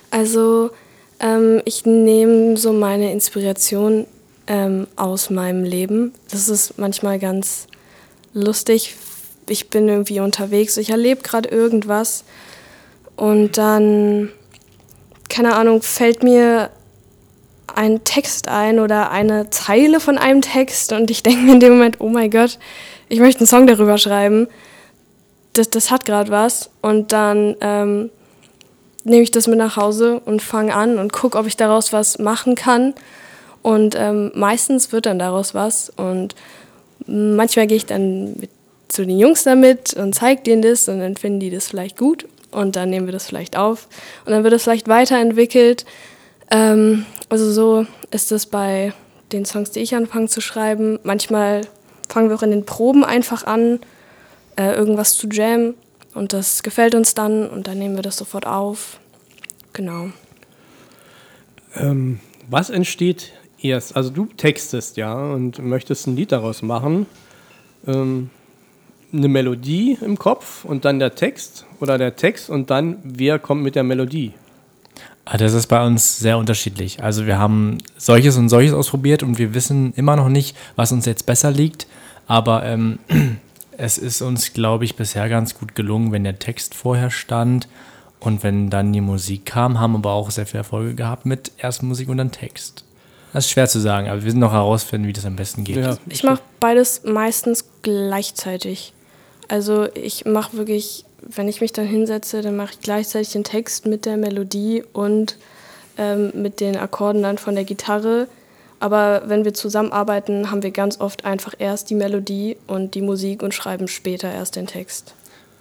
Also ähm, ich nehme so meine Inspiration ähm, aus meinem Leben. Das ist manchmal ganz lustig. Ich bin irgendwie unterwegs, ich erlebe gerade irgendwas und dann, keine Ahnung, fällt mir ein Text ein oder eine Zeile von einem Text und ich denke mir in dem Moment, oh mein Gott, ich möchte einen Song darüber schreiben. Das, das hat gerade was und dann ähm, nehme ich das mit nach Hause und fange an und gucke, ob ich daraus was machen kann. Und ähm, meistens wird dann daraus was und manchmal gehe ich dann mit zu den Jungs damit und zeige denen das und dann finden die das vielleicht gut und dann nehmen wir das vielleicht auf und dann wird es vielleicht weiterentwickelt. Ähm, also so ist es bei den Songs, die ich anfange zu schreiben. Manchmal fangen wir auch in den Proben einfach an, äh, irgendwas zu jammen und das gefällt uns dann und dann nehmen wir das sofort auf. Genau. Ähm, was entsteht erst? Also du textest ja und möchtest ein Lied daraus machen. Ähm, eine Melodie im Kopf und dann der Text oder der Text und dann wer kommt mit der Melodie? Ah, Das ist bei uns sehr unterschiedlich. Also wir haben solches und solches ausprobiert und wir wissen immer noch nicht, was uns jetzt besser liegt. Aber ähm, es ist uns, glaube ich, bisher ganz gut gelungen, wenn der Text vorher stand und wenn dann die Musik kam, haben aber auch sehr viele Erfolge gehabt mit erst Musik und dann Text. Das ist schwer zu sagen, aber wir sind noch herausfinden, wie das am besten geht. Ja, Ich mache beides meistens gleichzeitig. Also ich mache wirklich, wenn ich mich dann hinsetze, dann mache ich gleichzeitig den Text mit der Melodie und ähm, mit den Akkorden dann von der Gitarre. Aber wenn wir zusammenarbeiten, haben wir ganz oft einfach erst die Melodie und die Musik und schreiben später erst den Text.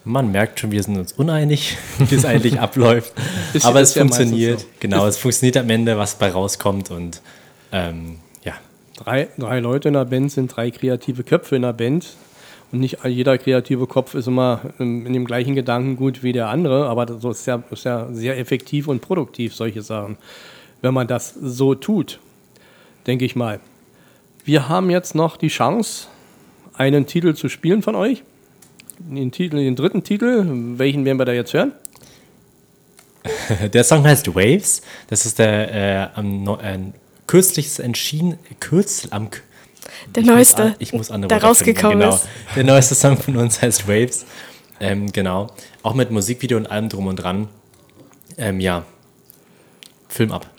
Man merkt schon, wir sind uns uneinig, wie es eigentlich abläuft. Ist- Aber es ja funktioniert. so. Genau, es funktioniert am Ende, was bei rauskommt. Und ähm, ja, drei, drei Leute in der Band sind drei kreative Köpfe in der Band. Und nicht jeder kreative Kopf ist immer ähm, in dem gleichen Gedankengut wie der andere, aber das ist ja, ist ja sehr effektiv und produktiv, solche Sachen, wenn man das so tut, denke ich mal. Wir haben jetzt noch die Chance, einen Titel zu spielen von euch. Den, Titel, den dritten Titel, welchen werden wir da jetzt hören? der Song heißt Waves. Das ist der äh, am äh, kürzlich entschieden, kürzel am Der ich muss neueste, an- ich muss andere der rausgekommen genau. ist. Der neueste Song von uns heißt Waves. Ähm, genau. Auch mit Musikvideo und allem drum und dran. Ähm, ja. Film ab.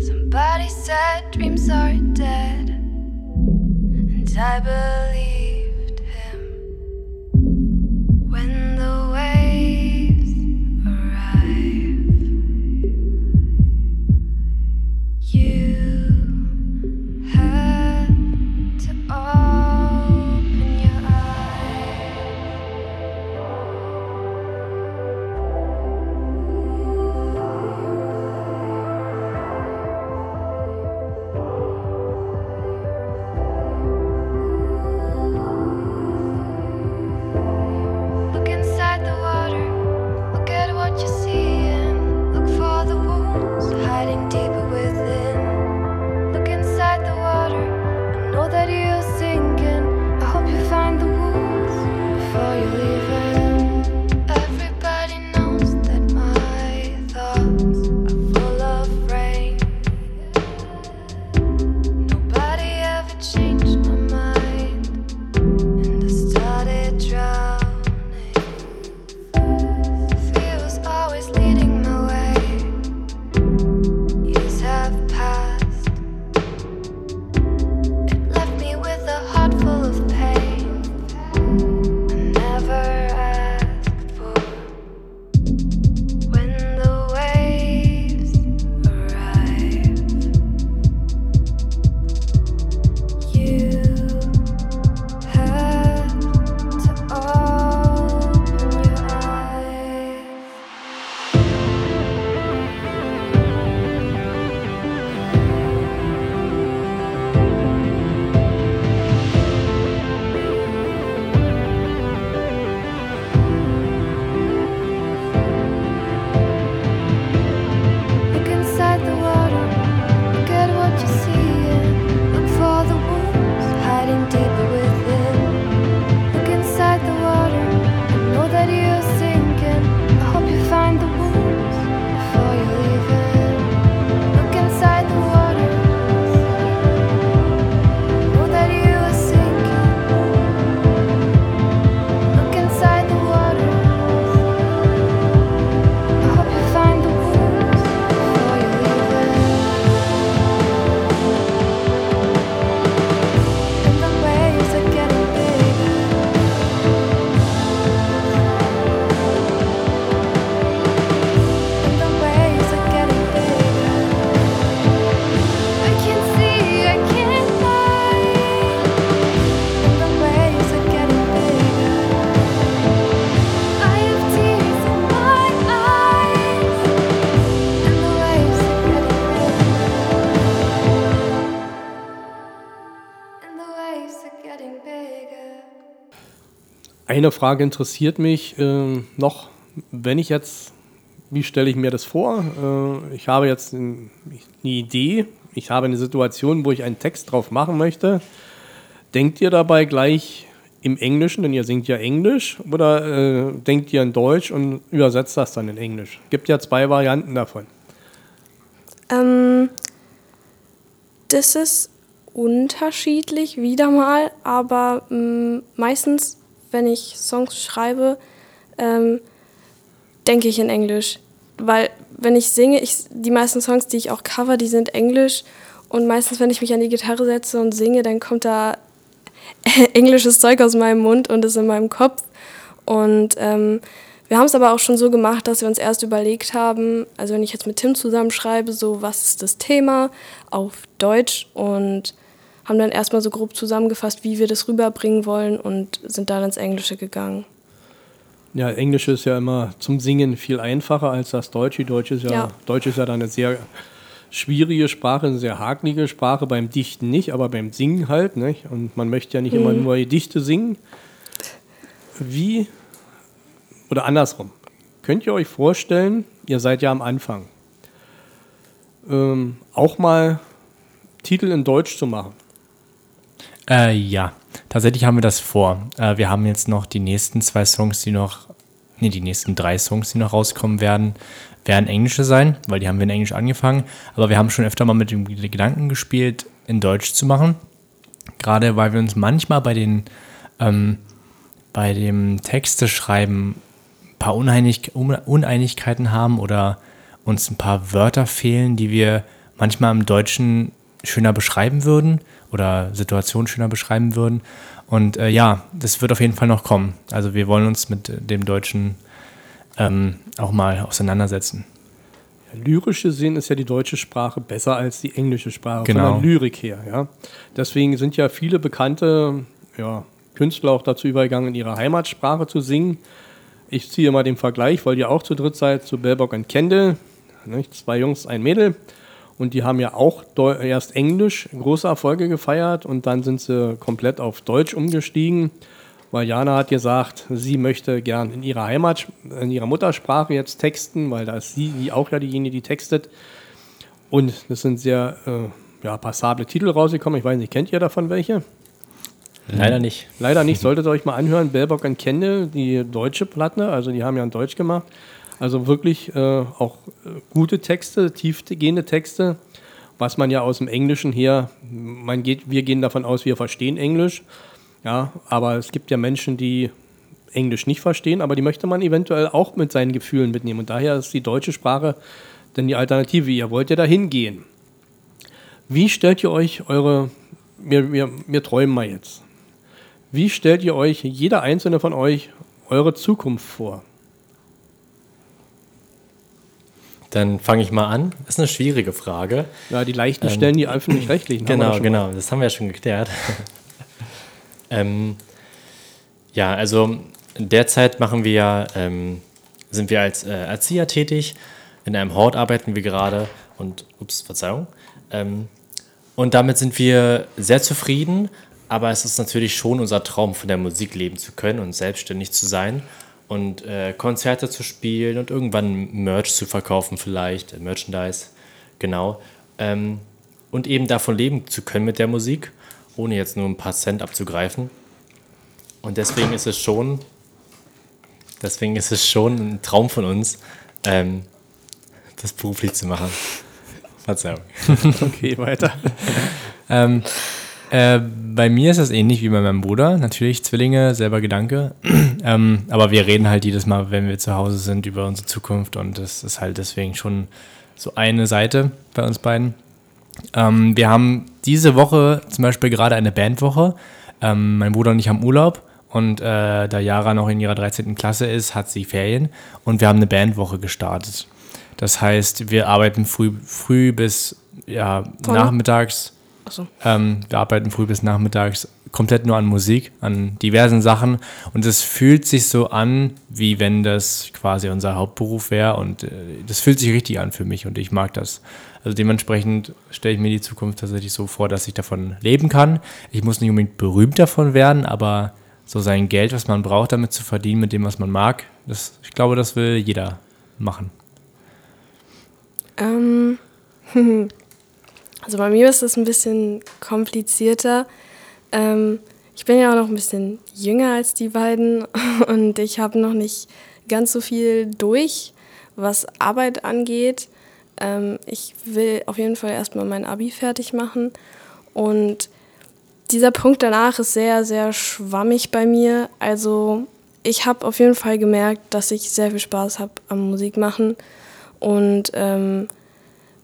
Somebody said dreams are dead, and I believed Eine Frage interessiert mich ähm, noch, wenn ich jetzt, wie stelle ich mir das vor? Äh, ich habe jetzt ein, eine Idee, ich habe eine Situation, wo ich einen Text drauf machen möchte. Denkt ihr dabei gleich im Englischen, denn ihr singt ja Englisch, oder äh, denkt ihr in Deutsch und übersetzt das dann in Englisch? Gibt ja zwei Varianten davon. Ähm, das ist unterschiedlich wieder mal, aber ähm, meistens, wenn ich Songs schreibe, ähm, denke ich in Englisch. Weil wenn ich singe, ich, die meisten Songs, die ich auch cover, die sind Englisch. Und meistens, wenn ich mich an die Gitarre setze und singe, dann kommt da englisches Zeug aus meinem Mund und ist in meinem Kopf. Und ähm, wir haben es aber auch schon so gemacht, dass wir uns erst überlegt haben, also wenn ich jetzt mit Tim zusammenschreibe, so was ist das Thema auf Deutsch und haben dann erstmal so grob zusammengefasst, wie wir das rüberbringen wollen und sind dann ins Englische gegangen. Ja, Englisch ist ja immer zum Singen viel einfacher als das Deutsche. Deutsch ist ja, Ja. Deutsch ist ja dann eine sehr schwierige Sprache, eine sehr hakelige Sprache. Beim Dichten nicht, aber beim Singen halt. Nicht? Und man möchte ja nicht immer nur Gedichte singen. Wie, oder andersrum, könnt ihr euch vorstellen, ihr seid ja am Anfang, ähm, auch mal Titel in Deutsch zu machen? Äh, ja, tatsächlich haben wir das vor. Äh, wir haben jetzt noch die nächsten zwei Songs, die noch, nee, die nächsten drei Songs, die noch rauskommen werden, werden englische sein, weil die haben wir in Englisch angefangen. Aber wir haben schon öfter mal mit dem Gedanken gespielt, in Deutsch zu machen. Gerade weil wir uns manchmal bei den, ähm, bei dem Texte schreiben ein paar Uneinig Un- Uneinigkeiten haben oder uns ein paar Wörter fehlen, die wir manchmal im Deutschen schöner beschreiben würden oder Situationen schöner beschreiben würden. Und äh, ja, das wird auf jeden Fall noch kommen. Also wir wollen uns mit äh, dem Deutschen ähm, auch mal auseinandersetzen. Lyrisch gesehen ist ja die deutsche Sprache besser als die englische Sprache Genau. von der Lyrik her. Ja? Deswegen sind ja viele bekannte ja, Künstler auch dazu übergegangen, in ihrer Heimatsprache zu singen. Ich ziehe mal den Vergleich, weil ihr auch zu dritt seid, zu Bellbock und Kendall. Nicht? Zwei Jungs, ein Mädel. Und die haben ja auch erst Englisch große Erfolge gefeiert und dann sind sie komplett auf Deutsch umgestiegen. Weil Jana hat gesagt, sie möchte gern in ihrer Heimat, in ihrer Muttersprache jetzt texten, weil da ist sie die auch ja diejenige, die textet. Und das sind sehr äh, ja, passable Titel rausgekommen. Ich weiß nicht, kennt ihr davon welche? Leider nicht. Leider nicht, solltet ihr euch mal anhören. Bellbock und Kendall, die deutsche Platte, also die haben ja in Deutsch gemacht. Also wirklich äh, auch äh, gute Texte, tiefgehende Texte, was man ja aus dem Englischen her, man geht, wir gehen davon aus, wir verstehen Englisch. Ja, aber es gibt ja Menschen, die Englisch nicht verstehen, aber die möchte man eventuell auch mit seinen Gefühlen mitnehmen. Und daher ist die deutsche Sprache dann die Alternative. Ihr wollt ja dahin gehen. Wie stellt ihr euch eure, wir, wir, wir träumen mal jetzt. Wie stellt ihr euch, jeder einzelne von euch, eure Zukunft vor? Dann fange ich mal an. Das ist eine schwierige Frage. Ja, die leichten stellen die öffentlich-rechtlichen. Genau, genau. Das haben wir ja schon geklärt. ähm, ja, also derzeit machen wir ja, ähm, sind wir als äh, Erzieher tätig. In einem Hort arbeiten wir gerade und, ups, Verzeihung. Ähm, und damit sind wir sehr zufrieden, aber es ist natürlich schon unser Traum, von der Musik leben zu können und selbstständig zu sein und äh, Konzerte zu spielen und irgendwann Merch zu verkaufen vielleicht, äh, Merchandise, genau. Ähm, und eben davon leben zu können mit der Musik, ohne jetzt nur ein paar Cent abzugreifen. Und deswegen ist es schon, deswegen ist es schon ein Traum von uns, ähm, das beruflich zu machen. Verzeihung. Okay, weiter. Ähm, äh, bei mir ist das ähnlich wie bei meinem Bruder. Natürlich Zwillinge, selber Gedanke. ähm, aber wir reden halt jedes Mal, wenn wir zu Hause sind, über unsere Zukunft und das ist halt deswegen schon so eine Seite bei uns beiden. Ähm, wir haben diese Woche zum Beispiel gerade eine Bandwoche. Ähm, mein Bruder und ich haben Urlaub und äh, da Yara noch in ihrer 13. Klasse ist, hat sie Ferien und wir haben eine Bandwoche gestartet. Das heißt, wir arbeiten früh, früh bis ja, Von- nachmittags. Achso. Ähm, wir arbeiten früh bis nachmittags komplett nur an Musik, an diversen Sachen. Und es fühlt sich so an, wie wenn das quasi unser Hauptberuf wäre. Und äh, das fühlt sich richtig an für mich und ich mag das. Also dementsprechend stelle ich mir die Zukunft tatsächlich so vor, dass ich davon leben kann. Ich muss nicht unbedingt berühmt davon werden, aber so sein Geld, was man braucht, damit zu verdienen, mit dem, was man mag, das, ich glaube, das will jeder machen. Ähm, also bei mir ist das ein bisschen komplizierter. Ähm, ich bin ja auch noch ein bisschen jünger als die beiden und ich habe noch nicht ganz so viel durch, was Arbeit angeht. Ähm, ich will auf jeden Fall erstmal mein Abi fertig machen und dieser Punkt danach ist sehr, sehr schwammig bei mir. Also ich habe auf jeden Fall gemerkt, dass ich sehr viel Spaß habe am Musik machen und ähm,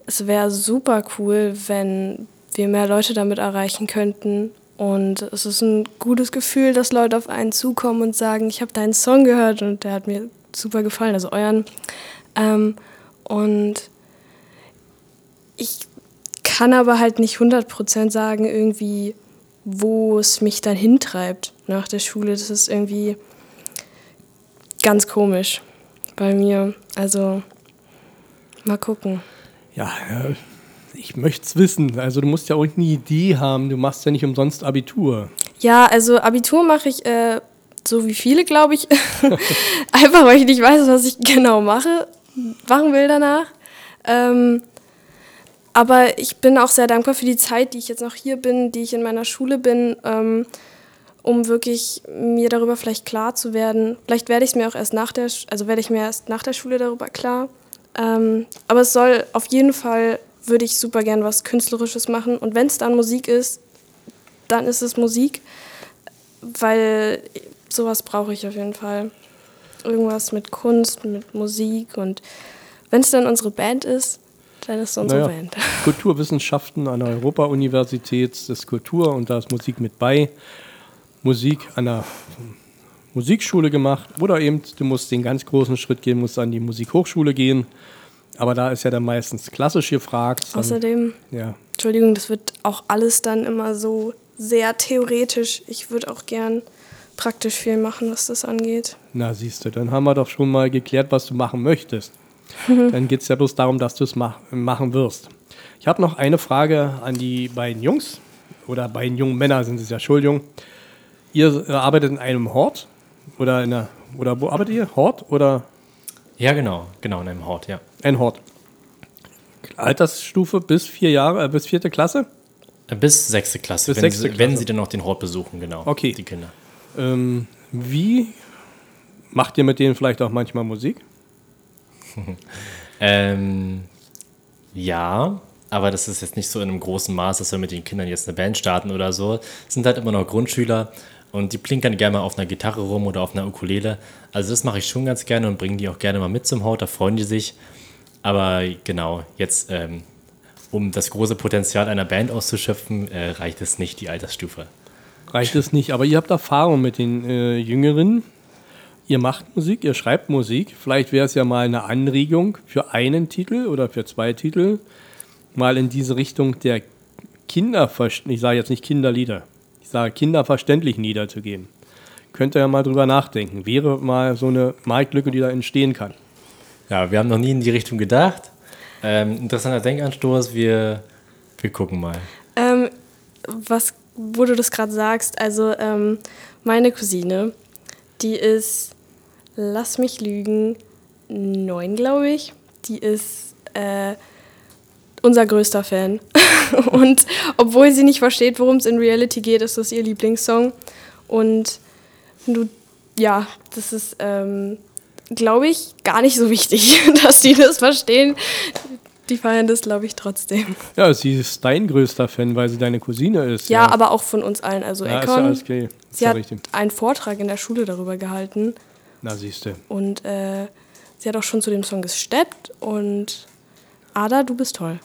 es wäre super cool, wenn wir mehr Leute damit erreichen könnten. Und es ist ein gutes Gefühl, dass Leute auf einen zukommen und sagen, ich habe deinen Song gehört und der hat mir super gefallen, also euren. Ähm, und ich kann aber halt nicht 100% sagen, irgendwie, wo es mich dann hintreibt nach der Schule. Das ist irgendwie ganz komisch bei mir. Also mal gucken. Ja, ich möchte es wissen. Also du musst ja auch eine Idee haben. Du machst ja nicht umsonst Abitur. Ja, also Abitur mache ich äh, so wie viele, glaube ich. Einfach weil ich nicht weiß, was ich genau mache, machen will danach. Ähm, aber ich bin auch sehr dankbar für die Zeit, die ich jetzt noch hier bin, die ich in meiner Schule bin, ähm, um wirklich mir darüber vielleicht klar zu werden. Vielleicht werde ich es mir auch erst nach der, also werde ich mir erst nach der Schule darüber klar. Ähm, aber es soll auf jeden Fall, würde ich super gern was Künstlerisches machen. Und wenn es dann Musik ist, dann ist es Musik, weil sowas brauche ich auf jeden Fall. Irgendwas mit Kunst, mit Musik und wenn es dann unsere Band ist, dann ist es unsere Naja, Band. Kulturwissenschaften an der Europa-Universität, das ist Kultur und da ist Musik mit bei. Musik an der Musikschule gemacht oder eben du musst den ganz großen Schritt gehen, musst an die Musikhochschule gehen. Aber da ist ja dann meistens klassisch gefragt. Dann, Außerdem, ja, Entschuldigung, das wird auch alles dann immer so sehr theoretisch. Ich würde auch gern praktisch viel machen, was das angeht. na siehst du, dann haben wir doch schon mal geklärt, was du machen möchtest. dann geht es ja bloß darum, dass du es mach machen wirst. Ich habe noch eine Frage an die beiden Jungs oder beiden jungen Männer sind es ja, Entschuldigung. Ihr äh, arbeitet in einem Hort oder in einer, oder wo arbeitet ihr? Hort oder Ja, genau, genau, in einem Hort, ja. ein Hort? Altersstufe bis vier Jahre, äh, bis vierte Klasse? Bis sechste Klasse, Bis wenn, sechste sie, Klasse. wenn sie dann noch den Hort besuchen, genau. Okay. Die Kinder. Ähm, wie macht ihr mit denen vielleicht auch manchmal Musik? Ähm, ja, aber das ist jetzt nicht so in einem großen Maß, dass wir mit den Kindern jetzt eine Band starten oder so. Es sind halt immer noch Grundschüler und die plinkern gerne mal auf einer Gitarre rum oder auf einer Ukulele. Also das mache ich schon ganz gerne und bringe die auch gerne mal mit zum Hort, da freuen die sich. Aber genau, jetzt, ähm, um das große Potenzial einer Band auszuschöpfen, äh, reicht es nicht, die Altersstufe. Reicht es nicht, aber ihr habt Erfahrung mit den äh, Jüngeren. Ihr macht Musik, ihr schreibt Musik. Vielleicht wäre es ja mal eine Anregung für einen Titel oder für zwei Titel, mal in diese Richtung der Kinderverständlich, ich sage jetzt nicht Kinderlieder, ich sage kinderverständlichen Lieder zu gehen. Könnt ihr ja mal drüber nachdenken. Wäre mal so eine Marktlücke, die da entstehen kann. Ja, wir haben noch nie in die Richtung gedacht. Ähm, interessanter Denkanstoß, wir, wir gucken mal. Ähm, was, wo du das gerade sagst, also ähm, meine Cousine, die ist, lass mich lügen, neun, glaube ich. Die ist äh, unser größter Fan. Und obwohl sie nicht versteht, worum es in Reality geht, ist das ihr Lieblingssong. Und du, ja, das ist, ähm, glaube ich, gar nicht so wichtig, dass die das verstehen. Die feiern das, glaube ich, trotzdem. Ja, sie ist dein größter Fan, weil sie deine Cousine ist. Ja, aber auch von uns allen. Also ja, ist ja Econ, okay. Ist sie ja hat richtig. einen Vortrag in der Schule darüber gehalten Na, siehst du. und äh, sie hat auch schon zu dem Song gesteppt und Ada, du bist toll.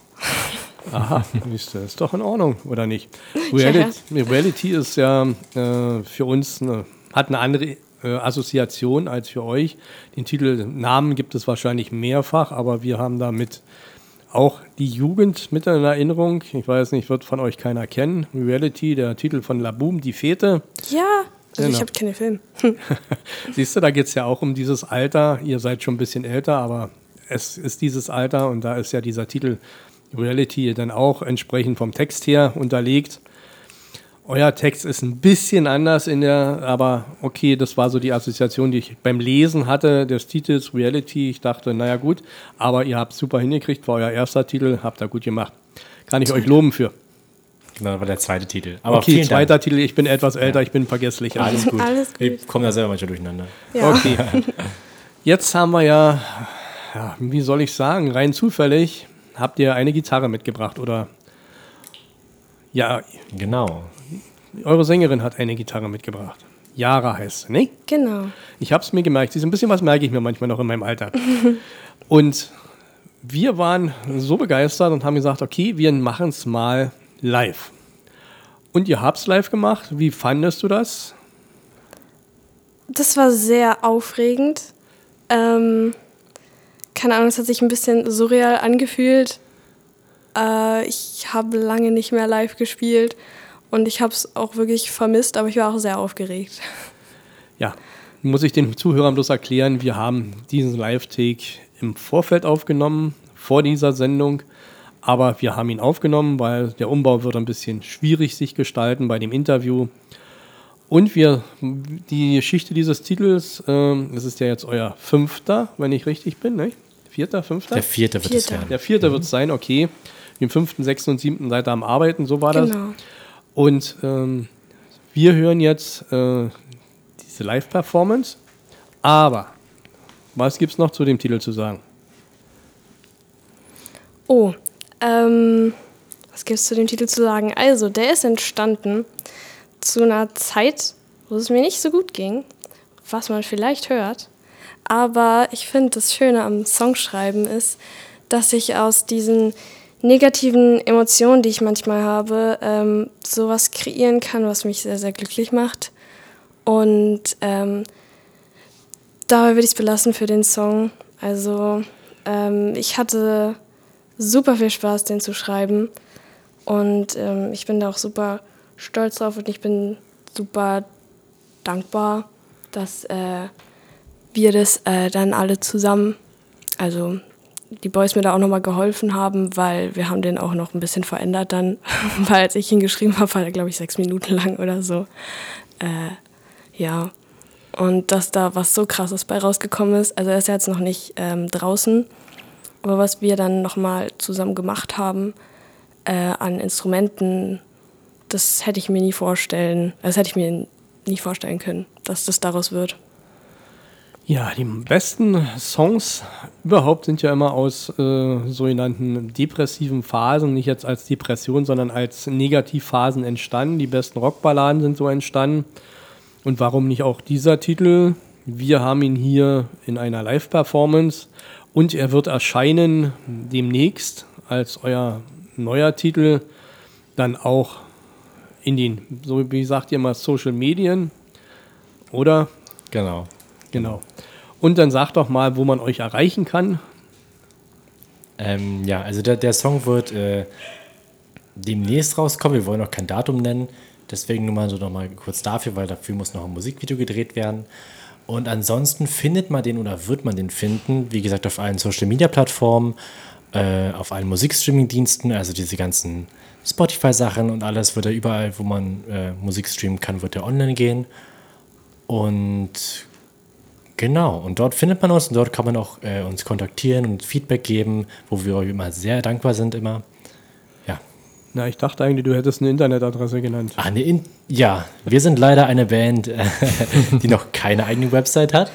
Aha, siehst du, ist doch in Ordnung, oder nicht? Reality, Reality ist ja äh, für uns, eine, hat eine andere äh, Assoziation als für euch. Den Titel, Namen gibt es wahrscheinlich mehrfach, aber wir haben damit auch die Jugend mit in Erinnerung. Ich weiß nicht, wird von euch keiner kennen. Reality, der Titel von Laboom, die Fete. Ja, also Genau. ich habe keine Film. Siehst du, da geht es ja auch um dieses Alter. Ihr seid schon ein bisschen älter, aber es ist dieses Alter und da ist ja dieser Titel Reality dann auch entsprechend vom Text her unterlegt. Euer Text ist ein bisschen anders in der, aber okay, das war so die Assoziation, die ich beim Lesen hatte des Titels Reality. Ich dachte, naja gut, aber ihr habt super hingekriegt, war euer erster Titel, habt ihr gut gemacht. Kann ich euch loben für. Genau, das war der zweite Titel. Aber Okay, zweiter Dank. Titel, ich bin etwas älter, ich bin vergesslich. Alles gut. Alles gut. Wir kommen da selber manchmal durcheinander. Ja. Okay. Jetzt haben wir ja, ja, wie soll ich sagen, rein zufällig habt ihr eine Gitarre mitgebracht oder ja, Genau. eure Sängerin hat eine Gitarre mitgebracht. Yara heißt sie, ne? Genau. Ich habe es mir gemerkt. Sie ist ein bisschen was merke ich mir manchmal noch in meinem Alter. und wir waren so begeistert und haben gesagt, okay, wir machen es mal live. Und ihr habt es live gemacht. Wie fandest du das? Das war sehr aufregend. Ähm, keine Ahnung, es hat sich ein bisschen surreal angefühlt. Äh, ich habe lange nicht mehr live gespielt und ich habe es auch wirklich vermisst, aber ich war auch sehr aufgeregt. Ja, muss ich den Zuhörern bloß erklären, wir haben diesen Live-Take im Vorfeld aufgenommen, vor dieser Sendung. Aber wir haben ihn aufgenommen, weil der Umbau wird ein bisschen schwierig sich gestalten bei dem Interview. Und wir, die Geschichte dieses Titels, ähm, das ist ja jetzt euer fünfter, wenn ich richtig bin, ne? Vierter, fünfter? Der vierte wird es werden. Der vierte wird es sein, okay. Im fünften, sechsten und siebten seid ihr am Arbeiten, so war das. Genau. Und ähm, wir hören jetzt äh, diese Live-Performance. Aber was gibt es noch zu dem Titel zu sagen? Oh, ähm, was gibt es zu dem Titel zu sagen? Also, der ist entstanden zu einer Zeit, wo es mir nicht so gut ging, was man vielleicht hört. Aber ich finde, das Schöne am Songschreiben ist, dass ich aus diesen negativen Emotionen, die ich manchmal habe, ähm, sowas kreieren kann, was mich sehr, sehr glücklich macht. Und ähm, dabei würde ich es belassen für den Song. Also ähm, ich hatte super viel Spaß, den zu schreiben. Und ähm, ich bin da auch super stolz drauf und ich bin super dankbar, dass äh, wir das äh, dann alle zusammen, also die Boys mir da auch nochmal geholfen haben, weil wir haben den auch noch ein bisschen verändert dann, weil als ich ihn geschrieben habe, war er glaube ich sechs Minuten lang oder so. Äh, ja, und dass da was so krasses bei rausgekommen ist. Also er ist ja jetzt noch nicht ähm, draußen, aber was wir dann nochmal zusammen gemacht haben äh, an Instrumenten, das hätte ich mir nie vorstellen, das hätte ich mir nie vorstellen können, dass das daraus wird. Ja, die besten Songs überhaupt sind ja immer aus äh, sogenannten depressiven Phasen, nicht jetzt als Depression, sondern als Negativphasen entstanden. Die besten Rockballaden sind so entstanden. Und warum nicht auch dieser Titel? Wir haben ihn hier in einer Live-Performance und er wird erscheinen demnächst als euer neuer Titel dann auch in den, so wie sagt ihr mal, Social Medien, oder? Genau. Genau. Und dann sagt doch mal, wo man euch erreichen kann. Ähm, ja, also der, der Song wird äh, demnächst rauskommen. Wir wollen noch kein Datum nennen. Deswegen nur mal so noch mal kurz dafür, weil dafür muss noch ein Musikvideo gedreht werden. Und ansonsten findet man den oder wird man den finden, wie gesagt, auf allen Social Media Plattformen, äh, auf allen Musikstreaming-Diensten, also diese ganzen Spotify-Sachen und alles wird er überall, wo man äh, Musik streamen kann, wird er online gehen. Und Genau, und dort findet man uns und dort kann man auch äh, uns kontaktieren und Feedback geben, wo wir euch immer sehr dankbar sind immer. Ja. Na, ich dachte eigentlich, du hättest eine Internetadresse genannt. Ah, ne, in, ja, wir sind leider eine Band, äh, die noch keine eigene Website hat.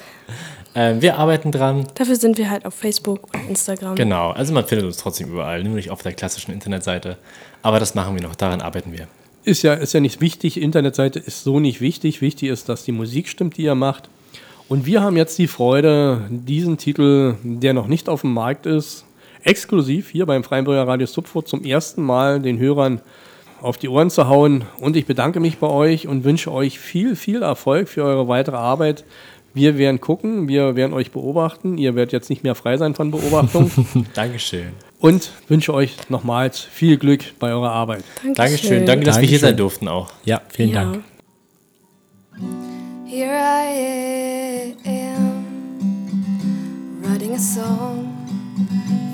Ähm, wir arbeiten dran. Dafür sind wir halt auf Facebook und Instagram. Genau, also man findet uns trotzdem überall, nur nicht auf der klassischen Internetseite. Aber das machen wir noch, daran arbeiten wir. Ist ja, ist ja nicht wichtig, Internetseite ist so nicht wichtig. Wichtig ist, dass die Musik stimmt, die ihr macht. Und wir haben jetzt die Freude, diesen Titel, der noch nicht auf dem Markt ist, exklusiv hier beim Freiburger Radio Subfurt zum ersten Mal den Hörern auf die Ohren zu hauen. Und ich bedanke mich bei euch und wünsche euch viel, viel Erfolg für eure weitere Arbeit. Wir werden gucken, wir werden euch beobachten. Ihr werdet jetzt nicht mehr frei sein von Beobachtung. Dankeschön. und wünsche euch nochmals viel Glück bei eurer Arbeit. Dankeschön. Danke, dass wir hier Dankeschön. sein durften auch. Ja, vielen Ja. Dank. Here I am, writing a song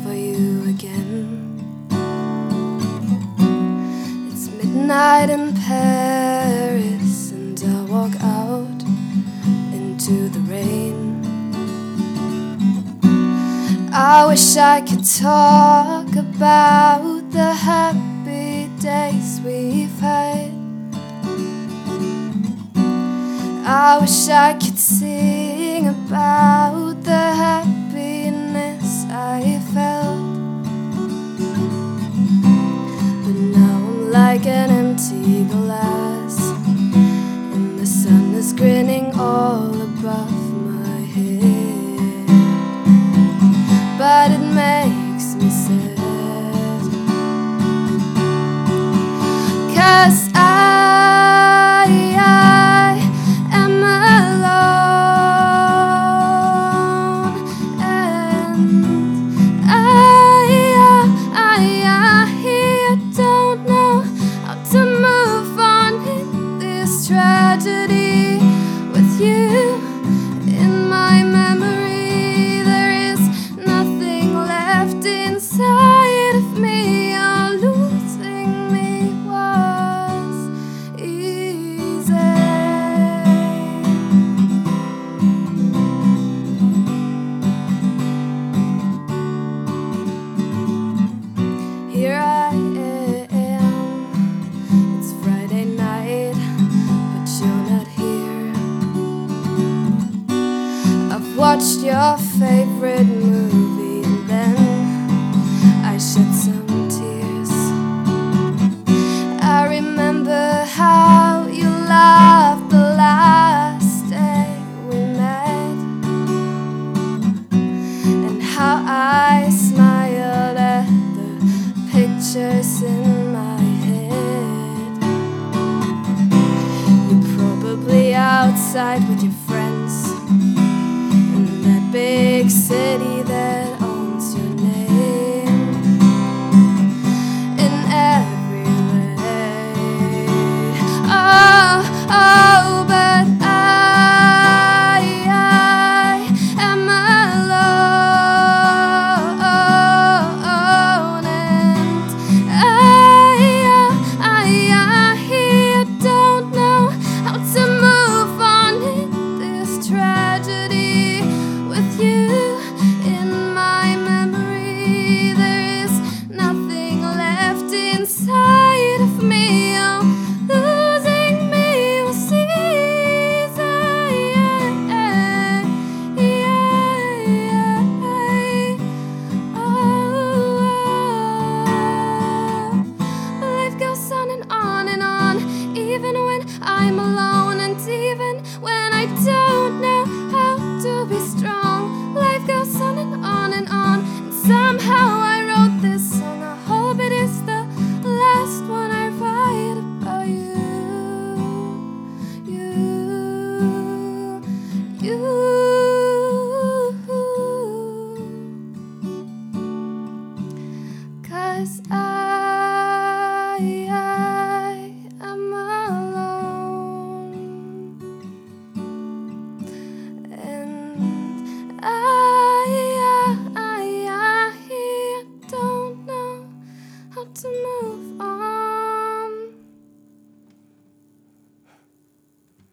for you again. It's midnight in Paris, and I walk out into the rain. I wish I could talk about the happy days we've had. I wish I could sing about the happiness I felt. But now I'm like an empty glass, and the sun is grinning all above my head. But it makes me sad. Cause